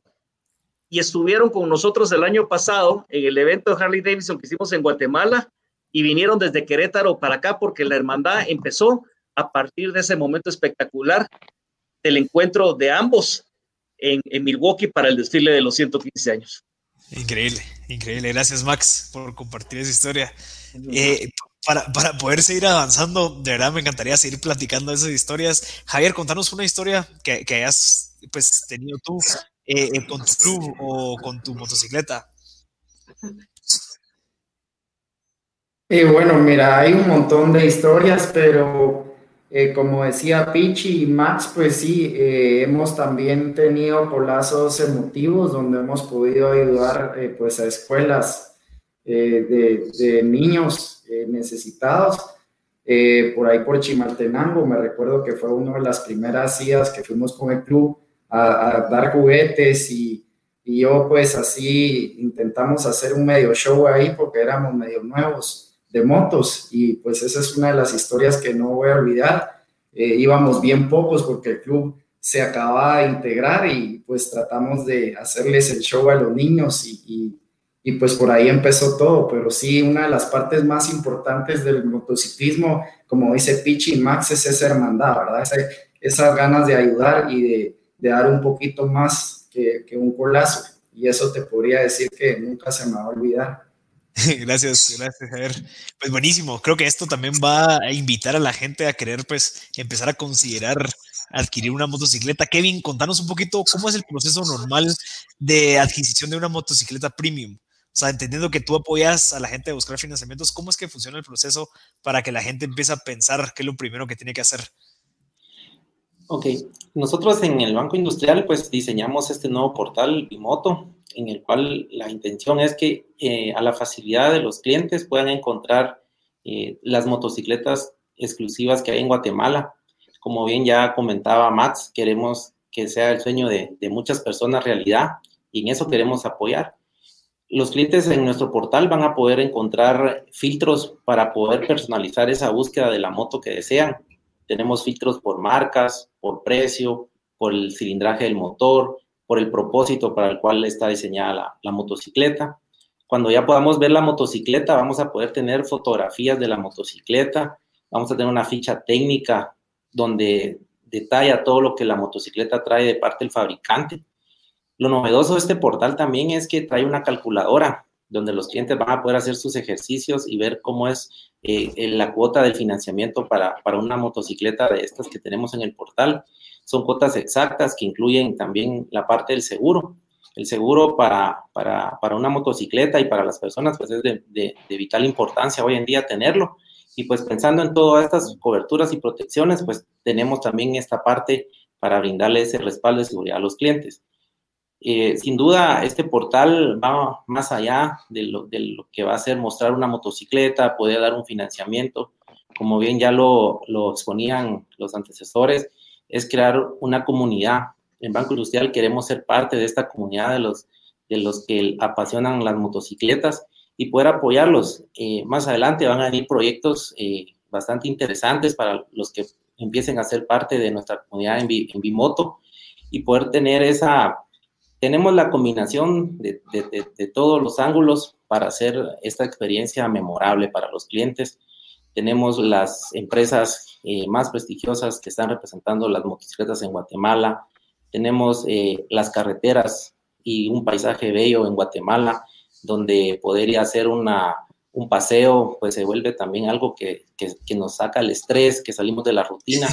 Speaker 2: y estuvieron con nosotros el año pasado en el evento de Harley Davidson que hicimos en Guatemala y vinieron desde Querétaro para acá porque la hermandad empezó a partir de ese momento espectacular del encuentro de ambos en, en Milwaukee para el desfile de los 115 años.
Speaker 1: Increíble, increíble. Gracias Max por compartir esa historia. Eh, para, para, poder seguir avanzando, de verdad me encantaría seguir platicando esas historias. Javier, contanos una historia que, que hayas pues, tenido tú eh, eh, con tu club o con tu motocicleta.
Speaker 3: Eh, bueno, mira, hay un montón de historias, pero eh, como decía Pichi y Max, pues sí, eh, hemos también tenido polazos emotivos donde hemos podido ayudar pues a escuelas de, de, niños necesitados. por ahí por Chimaltenango, me recuerdo que fue una de las primeras días que fuimos con el club a, a dar juguetes y, y yo pues así intentamos hacer un medio show ahí porque éramos medio nuevos de motos y pues esa es una de las historias que no voy a olvidar. Eh, íbamos bien pocos porque el club se acababa de integrar y pues tratamos de hacerles el show a los niños y, y, pues por ahí empezó todo, pero sí, una de las partes más importantes del motociclismo, como dice Pichi Max, es esa hermandad, ¿verdad? esas ganas de ayudar y de, de dar un poquito más que, que, un colazo. Y eso te podría decir que nunca se me va a olvidar.
Speaker 1: gracias, gracias, Javier. Pues buenísimo. Creo que esto también va a invitar a la gente a querer, pues, empezar a considerar adquirir una motocicleta. Kevin, contanos un poquito cómo es el proceso normal de adquisición de una motocicleta premium. O sea, entendiendo que tú apoyas a la gente a buscar financiamientos, ¿cómo es que funciona el proceso para que la gente empiece a pensar qué es lo primero que tiene que hacer?
Speaker 4: Ok, nosotros en el Banco Industrial pues diseñamos este nuevo portal Bimoto, en el cual la intención es que eh, a la facilidad de los clientes puedan encontrar eh, las motocicletas exclusivas que hay en Guatemala. Como bien ya comentaba Max, queremos que sea el sueño de, de muchas personas realidad y en eso queremos apoyar los clientes en nuestro portal van a poder encontrar filtros para poder personalizar esa búsqueda de la moto que desean. Tenemos filtros por marcas, por precio, por el cilindraje del motor, por el propósito para el cual está diseñada la, motocicleta. Cuando ya podamos ver la motocicleta, vamos a poder tener fotografías de la motocicleta, vamos a tener una ficha técnica donde detalla todo lo que la motocicleta trae de parte del fabricante lo novedoso de este portal también es que trae una calculadora donde los clientes van a poder hacer sus ejercicios y ver cómo es eh, la cuota del financiamiento para, para, una motocicleta de estas que tenemos en el portal. Son cuotas exactas que incluyen también la parte del seguro. El seguro para, para, para una motocicleta y para las personas pues es de, de, de, vital importancia hoy en día tenerlo. Y pues pensando en todas estas coberturas y protecciones, pues tenemos también esta parte para brindarle ese respaldo de seguridad a los clientes. Eh, sin duda, este portal va más allá de lo, que va a ser mostrar una motocicleta, poder dar un financiamiento, como bien ya lo, exponían los antecesores, es crear una comunidad. En Banco Industrial queremos ser parte de esta comunidad de los, de los que apasionan las motocicletas y poder apoyarlos. Eh, más adelante van a venir proyectos eh, bastante interesantes para los que empiecen a ser parte de nuestra comunidad en, en Bimoto y poder tener esa tenemos la combinación de, todos los ángulos para hacer esta experiencia memorable para los clientes. Tenemos las empresas eh, más prestigiosas que están representando las motocicletas en Guatemala. Tenemos eh, las carreteras y un paisaje bello en Guatemala, donde podría hacer una, un paseo, pues se vuelve también algo que, que nos saca el estrés, que salimos de la rutina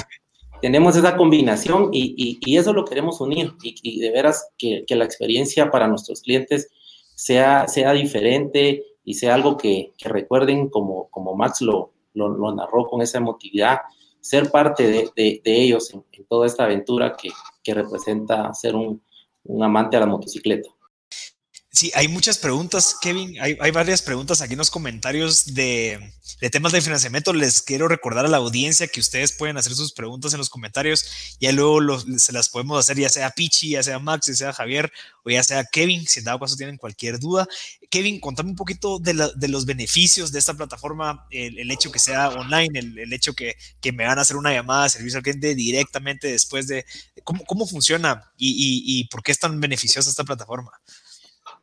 Speaker 4: tenemos esa combinación y, eso lo queremos unir y, de veras que, la experiencia para nuestros clientes sea, sea diferente y sea algo que, recuerden como, como Max lo, lo, narró con esa emotividad, ser parte de, ellos en, toda esta aventura que, representa ser un, amante a la motocicleta.
Speaker 1: Sí, hay muchas preguntas, Kevin. Hay, varias preguntas aquí en los comentarios de, temas de financiamiento. Les quiero recordar a la audiencia que ustedes pueden hacer sus preguntas en los comentarios. Ya luego se las podemos hacer, ya sea Pichi, ya sea Max, ya sea Javier o ya sea Kevin, si en dado caso tienen cualquier duda. Kevin, contame un poquito de, los beneficios de esta plataforma, el, hecho que sea online, el, hecho que, me van a hacer una llamada de servicio al cliente directamente después de cómo, funciona y por qué es tan beneficiosa esta plataforma.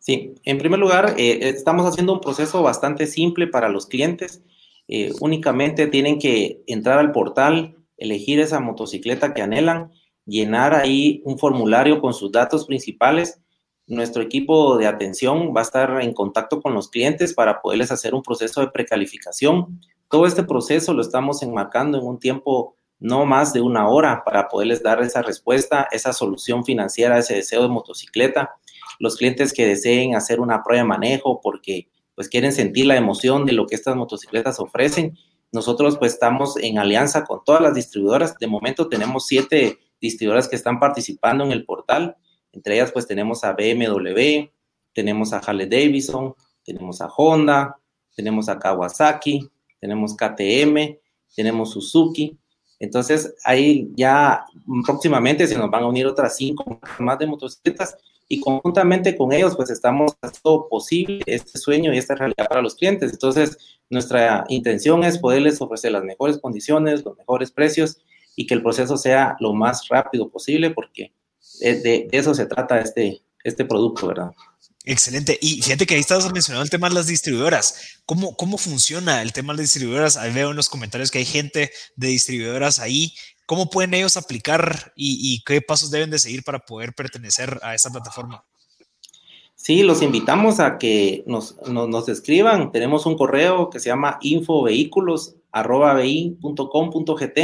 Speaker 4: Sí, en primer lugar, eh, estamos haciendo un proceso bastante simple para los clientes. Eh, únicamente tienen que entrar al portal, elegir esa motocicleta que anhelan, llenar ahí un formulario con sus datos principales. Nuestro equipo de atención va a estar en contacto con los clientes para poderles hacer un proceso de precalificación. Todo este proceso lo estamos enmarcando en un tiempo no más de una hora para poderles dar esa respuesta, esa solución financiera, ese deseo de motocicleta los clientes que deseen hacer una prueba de manejo porque pues quieren sentir la emoción de lo que estas motocicletas ofrecen. Nosotros pues estamos en alianza con todas las distribuidoras. De momento tenemos siete distribuidoras que están participando en el portal. Entre ellas pues tenemos a BMW, tenemos a Harley Davidson, tenemos a Honda, tenemos a Kawasaki, tenemos KTM, tenemos Suzuki. Entonces ahí ya próximamente se nos van a unir otras cinco más de motocicletas y conjuntamente con ellos pues estamos haciendo posible este sueño y esta realidad para los clientes. Entonces, nuestra intención es poderles ofrecer las mejores condiciones, los mejores precios y que el proceso sea lo más rápido posible porque de, eso se trata este, este producto, ¿verdad?
Speaker 1: Excelente. Y fíjate que ahí estabas mencionando el tema de las distribuidoras. ¿Cómo, cómo funciona el tema de las distribuidoras? Ahí veo en los comentarios que hay gente de distribuidoras ahí. ¿Cómo pueden ellos aplicar y, qué pasos deben de seguir para poder pertenecer a esta plataforma?
Speaker 4: Sí, los invitamos a que nos, escriban. Tenemos un correo que se llama infovehículos.com.gt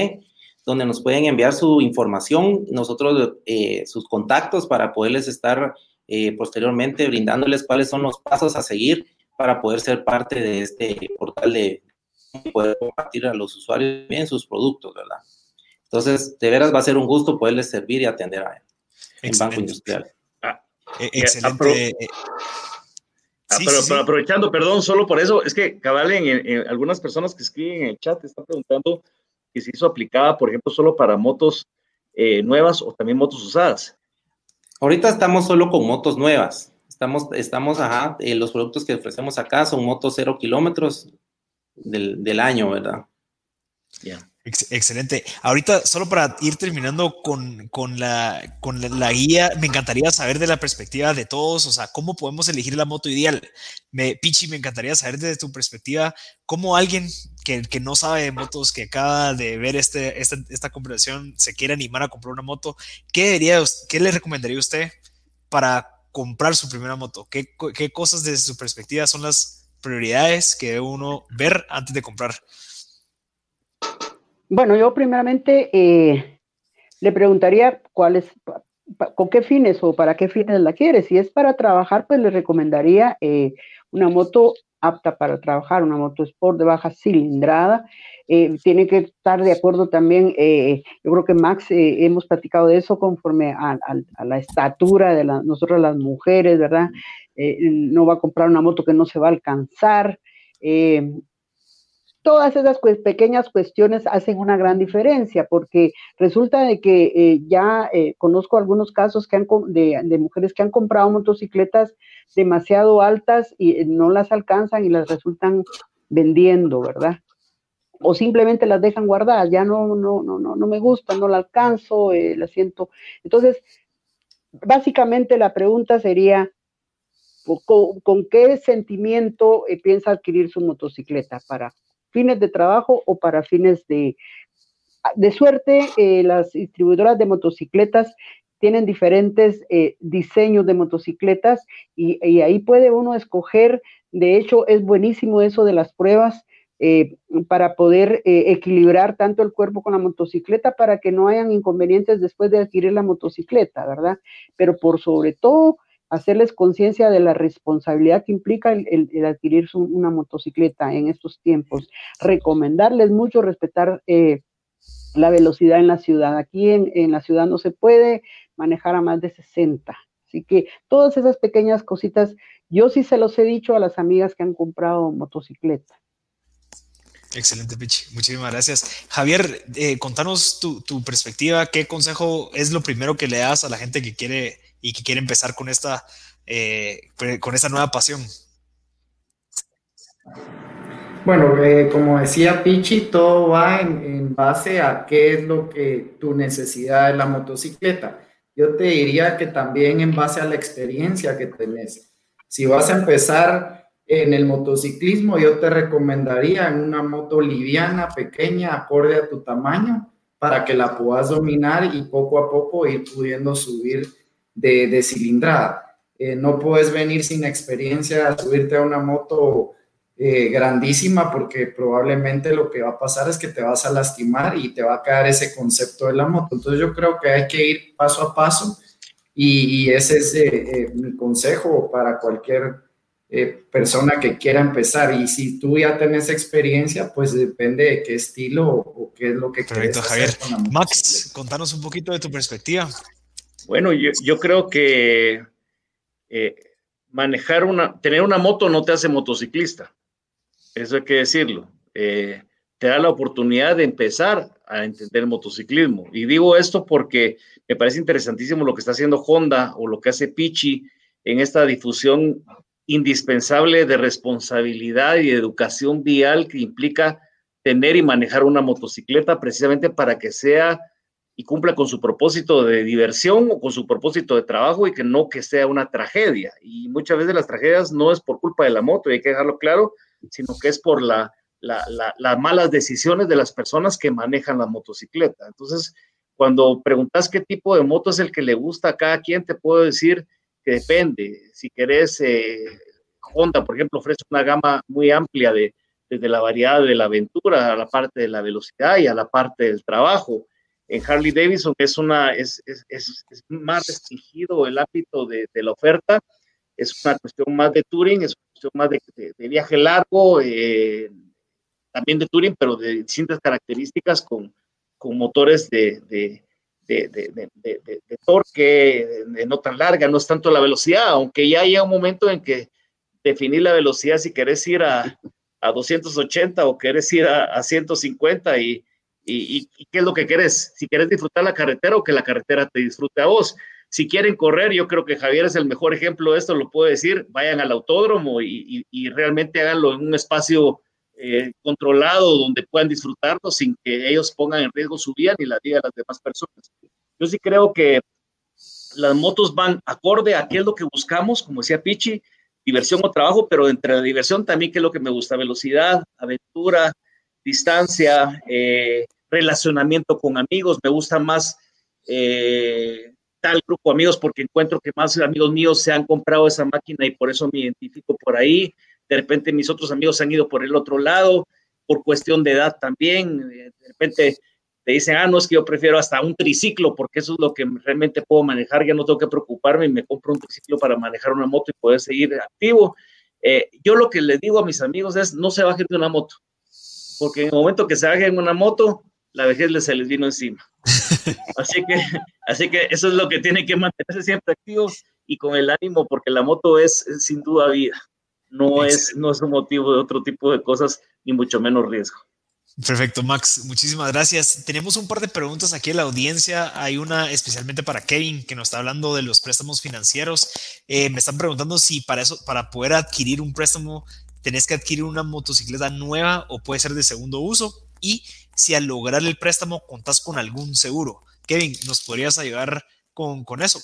Speaker 4: donde nos pueden enviar su información, nosotros eh, sus contactos para poderles estar eh, posteriormente brindándoles cuáles son los pasos a seguir para poder ser parte de este portal de poder compartir a los usuarios bien sus productos, ¿verdad? Entonces, de veras va a ser un gusto poderles servir y atender a en Banco Industrial.
Speaker 1: Ah, e-, excelente.
Speaker 2: Eh, ah, pero, aprovechando, perdón, solo por eso, es que cabal en, algunas personas que escriben en el chat están preguntando que si eso aplicaba, por ejemplo, solo para motos eh, nuevas o también motos usadas.
Speaker 4: Ahorita estamos solo con motos nuevas. Estamos, estamos, ajá, eh, los productos que ofrecemos acá son motos cero kilómetros del, año, ¿verdad?
Speaker 1: Ya. Excelente. Ahorita, solo para ir terminando con, la, con la, guía, me encantaría saber de la perspectiva de todos, o sea, cómo podemos elegir la moto ideal. Me, Pichi, me encantaría saber desde tu perspectiva, cómo alguien que, que no sabe de motos, que acaba de ver este, esta, esta conversación, se quiere animar a comprar una moto, ¿qué, debería, qué le recomendaría usted para comprar su primera moto? ¿Qué, ¿Qué cosas desde su perspectiva son las prioridades que debe uno ver antes de comprar?
Speaker 5: Bueno, yo primeramente eh, le preguntaría cuál es, con qué fines o para qué fines la quiere. Si es para trabajar, pues le recomendaría eh, una moto apta para trabajar, una moto sport de baja cilindrada. Eh, tiene que estar de acuerdo también, yo creo que Max, hemos platicado de eso conforme a, la estatura de la, nosotros las mujeres, ¿verdad? no va a comprar una moto que no se va a alcanzar. Todas esas pequeñas cuestiones hacen una gran diferencia porque resulta de que eh, ya eh, conozco algunos casos que han, de, mujeres que han comprado motocicletas demasiado altas y eh, no las alcanzan y las resultan vendiendo, ¿verdad? O simplemente las dejan guardadas, ya no, no, no, no, no me gusta, no la alcanzo, la siento. Entonces, básicamente la pregunta sería, ¿con, qué sentimiento piensa adquirir su motocicleta? ¿Para fines de trabajo o para fines de, de suerte. Eh, las distribuidoras de motocicletas tienen diferentes eh, diseños de motocicletas y, ahí puede uno escoger. De hecho, es buenísimo eso de las pruebas. Eh, para poder equilibrar tanto el cuerpo con la motocicleta para que no hayan inconvenientes después de adquirir la motocicleta, ¿verdad? Pero por sobre todo, hacerles conciencia de la responsabilidad que implica el, adquirir una motocicleta en estos tiempos, recomendarles mucho respetar eh, la velocidad en la ciudad. Aquí en, la ciudad no se puede manejar a más de 60. Así que todas esas pequeñas cositas, yo sí se los he dicho a las amigas que han comprado motocicleta.
Speaker 1: Excelente, Pichi. Muchísimas gracias. Javier, eh, contanos tu, tu, perspectiva. ¿Qué consejo es lo primero que le das a la gente que quiere y que quiere empezar con esta, eh, con esta nueva pasión?
Speaker 3: Bueno, eh, como decía Pichi, todo va en, base a qué es lo que tu necesidad de la motocicleta. Yo te diría que también en base a la experiencia que tenés. Si vas a empezar en el motociclismo, yo te recomendaría en una moto liviana, pequeña, acorde a tu tamaño, para que la puedas dominar y poco a poco ir pudiendo subir de, cilindrada. Eh, no puedes venir sin experiencia a subirte a una moto eh, grandísima porque probablemente lo que va a pasar es que te vas a lastimar y te va a caer ese concepto de la moto. Entonces yo creo que hay que ir paso a paso y, ese es eh, mi consejo para cualquier persona que quiera empezar. Y si tú ya tenés experiencia, pues depende de qué estilo o, qué es lo que quieres
Speaker 1: hacer Max, contanos un poquito de tu perspectiva.
Speaker 2: Bueno, yo, creo que eh, manejar una, tener una moto no te hace motociclista. Eso hay que decirlo. Eh, te da la oportunidad de empezar a entender el motociclismo. Y digo esto porque me parece interesantísimo lo que está haciendo Honda o lo que hace Pichi en esta difusión indispensable de responsabilidad y educación vial que implica tener y manejar una motocicleta precisamente para que sea y cumpla con su propósito de diversión o con su propósito de trabajo y que no que sea una tragedia. Y muchas veces las tragedias no es por culpa de la moto, y hay que dejarlo claro, sino que es por la, las malas decisiones de las personas que manejan la motocicleta. Entonces, cuando preguntas qué tipo de moto es el que le gusta a cada quien, te puedo decir que depende. Si querés, eh, Honda, por ejemplo, ofrece una gama muy amplia de, desde la variedad de la aventura a la parte de la velocidad y a la parte del trabajo en Harley Davidson es, una, es, es, es, más restringido el ámbito de, de, la oferta, es una cuestión más de touring, es una cuestión más de, de, viaje largo, eh, también de touring, pero de distintas características con, con motores de, de, torque, de, no tan larga, no es tanto la velocidad, aunque ya llega un momento en que definir la velocidad si querés ir a, a 280 o querés ir a, a 150 y y, qué es lo que querés, si querés disfrutar la carretera o que la carretera te disfrute a vos. Si quieren correr, yo creo que Javier es el mejor ejemplo de esto, lo puedo decir, vayan al autódromo y, realmente háganlo en un espacio eh, controlado donde puedan disfrutarlo sin que ellos pongan en riesgo su vida ni la vida de las demás personas. Yo sí creo que las motos van acorde a qué es lo que buscamos, como decía Pichi, diversión o trabajo, pero entre la diversión también qué es lo que me gusta, velocidad, aventura, distancia, eh, relacionamiento con amigos, me gusta más eh, tal grupo de amigos porque encuentro que más amigos míos se han comprado esa máquina y por eso me identifico por ahí. De repente mis otros amigos han ido por el otro lado, por cuestión de edad también. De repente te dicen, ah, no, es que yo prefiero hasta un triciclo porque eso es lo que realmente puedo manejar, ya no tengo que preocuparme y me compro un triciclo para manejar una moto y poder seguir activo. Eh, yo lo que les digo a mis amigos es, no se bajen de una moto porque en el momento que se en una moto, la vejez se les vino encima. Así que, así que eso es lo que tiene que mantenerse siempre activos y con el ánimo, porque la moto es, sin duda vida, no es, no es un motivo de otro tipo de cosas, ni mucho menos riesgo.
Speaker 1: Perfecto, Max. Muchísimas gracias. Tenemos un par de preguntas aquí en la audiencia. Hay una especialmente para Kevin que nos está hablando de los préstamos financieros. Eh, me están preguntando si para eso, para poder adquirir un préstamo, tenés que adquirir una motocicleta nueva o puede ser de segundo uso y si al lograr el préstamo contás con algún seguro. Kevin, ¿nos podrías ayudar con, eso?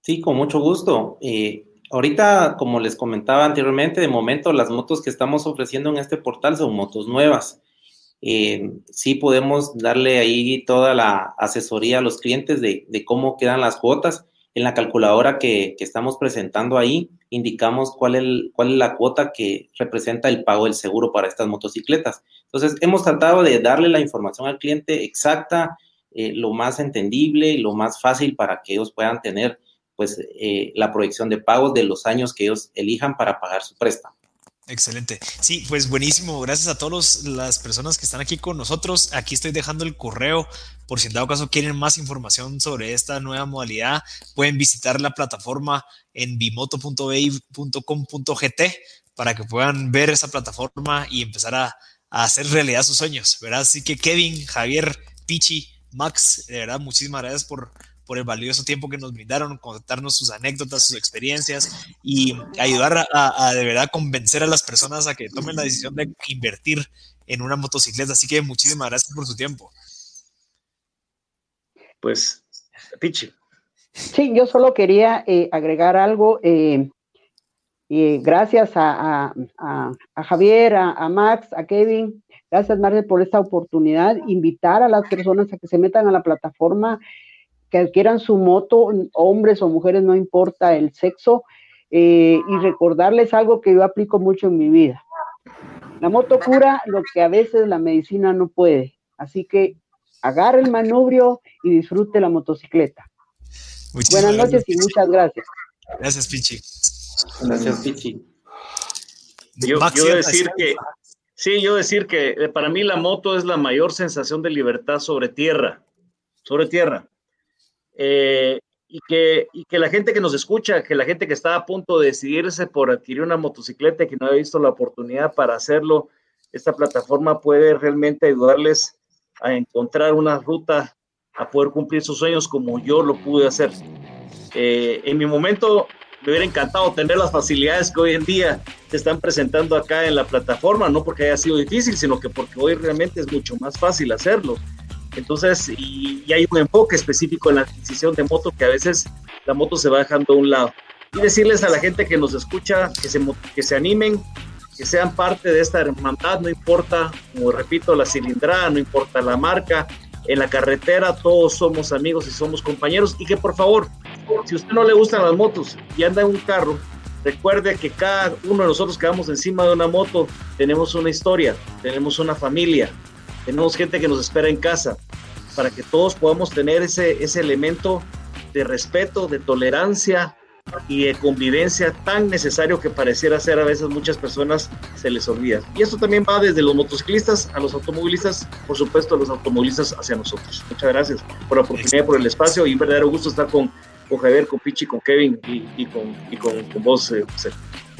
Speaker 4: Sí, con mucho gusto. Eh, ahorita, como les comentaba anteriormente, de momento las motos que estamos ofreciendo en este portal son motos nuevas. Eh, sí podemos darle ahí toda la asesoría a los clientes de cómo quedan las cuotas en la calculadora que, estamos presentando ahí, indicamos cuál es, cuál es la cuota que representa el pago del seguro para estas motocicletas. Entonces, hemos tratado de darle la información al cliente exacta, eh, lo más entendible y lo más fácil para que ellos puedan tener pues eh, la proyección de pagos de los años que ellos elijan para pagar su préstamo.
Speaker 1: Excelente. Sí, pues buenísimo. Gracias a todas las personas que están aquí con nosotros. Aquí estoy dejando el correo por si en dado caso quieren más información sobre esta nueva modalidad. Pueden visitar la plataforma en bimoto.bei.com.gt para que puedan ver esa plataforma y empezar a, a, hacer realidad sus sueños, ¿verdad? Así que Kevin, Javier, Pichi, Max, de verdad, muchísimas gracias por por el valioso tiempo que nos brindaron, contarnos sus anécdotas, sus experiencias y ayudar a, de verdad convencer a las personas a que tomen la decisión de invertir en una motocicleta. Así que muchísimas gracias por su tiempo.
Speaker 2: Pues, Pichi.
Speaker 5: Sí, yo solo quería eh, agregar algo. Eh, gracias a, Javier, a, Max, a Kevin, gracias Marce por esta oportunidad, invitar a las personas a que se metan a la plataforma que adquieran su moto, hombres o mujeres, no importa el sexo, eh, y recordarles algo que yo aplico mucho en mi vida. La moto cura lo que a veces la medicina no puede, así que agarre el manubrio y disfrute la motocicleta. Buenas noches y muchas gracias.
Speaker 1: Gracias, Pichi.
Speaker 4: Gracias, Pichi.
Speaker 2: Yo, yo decir que, sí, yo decir que eh, para mí la moto es la mayor sensación de libertad sobre tierra, sobre tierra. Eh, y, que, y que la gente que nos escucha, que la gente que está a punto de decidirse por adquirir una motocicleta y que no ha visto la oportunidad para hacerlo, esta plataforma puede realmente ayudarles a encontrar una ruta a poder cumplir sus sueños como yo lo pude hacer. Eh, en mi momento me hubiera encantado tener las facilidades que hoy en día se están presentando acá en la plataforma, no porque haya sido difícil, sino que porque hoy realmente es mucho más fácil hacerlo. Entonces, y, hay un enfoque específico en la adquisición de moto que a veces la moto se va dejando a un lado. Y decirles a la gente que nos escucha que se, que se animen, que sean parte de esta hermandad, no importa, como repito, la cilindrada, no importa la marca, en la carretera todos somos amigos y somos compañeros y que por favor, si a usted no le gustan las motos y anda en un carro, recuerde que cada uno de nosotros que vamos encima de una moto tenemos una historia, tenemos una familia, tenemos gente que nos espera en casa, para que todos podamos tener ese, ese elemento de respeto, de tolerancia, y de convivencia tan necesario que pareciera ser a veces muchas personas se les olvida. Y esto también va desde los motociclistas a los automovilistas, por supuesto a los automovilistas hacia nosotros. Muchas gracias por la oportunidad, por el espacio y un verdadero gusto estar con, con Javier, con Pichi, con Kevin y, con, y con, vos, eh, José.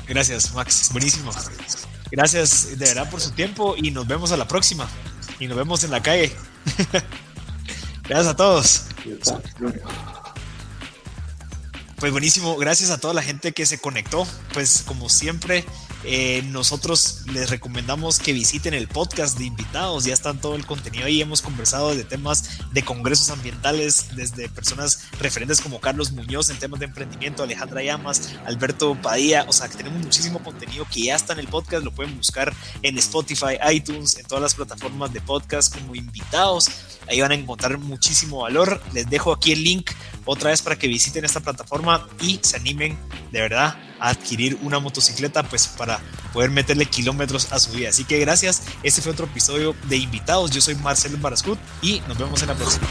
Speaker 1: Gracias, Max. Buenísimo. Gracias de verdad por su tiempo y nos vemos a la próxima. Y nos vemos en la calle. Gracias a todos. Pues buenísimo, gracias a toda la gente que se conectó. Pues como siempre, eh, nosotros les recomendamos que visiten el podcast de invitados. Ya está todo el contenido ahí. Hemos conversado de temas de congresos ambientales, desde personas referentes como Carlos Muñoz en temas de emprendimiento, Alejandra Llamas, Alberto Padilla. O sea, que tenemos muchísimo contenido que ya está en el podcast. Lo pueden buscar en Spotify, iTunes, en todas las plataformas de podcast como invitados. Ahí van a encontrar muchísimo valor. Les dejo aquí el link otra vez para que visiten esta plataforma y se animen de verdad a adquirir una motocicleta pues para poder meterle kilómetros a su vida. Así que gracias. Este fue otro episodio de invitados. Yo soy Marcelo Barascut y nos vemos en la próxima.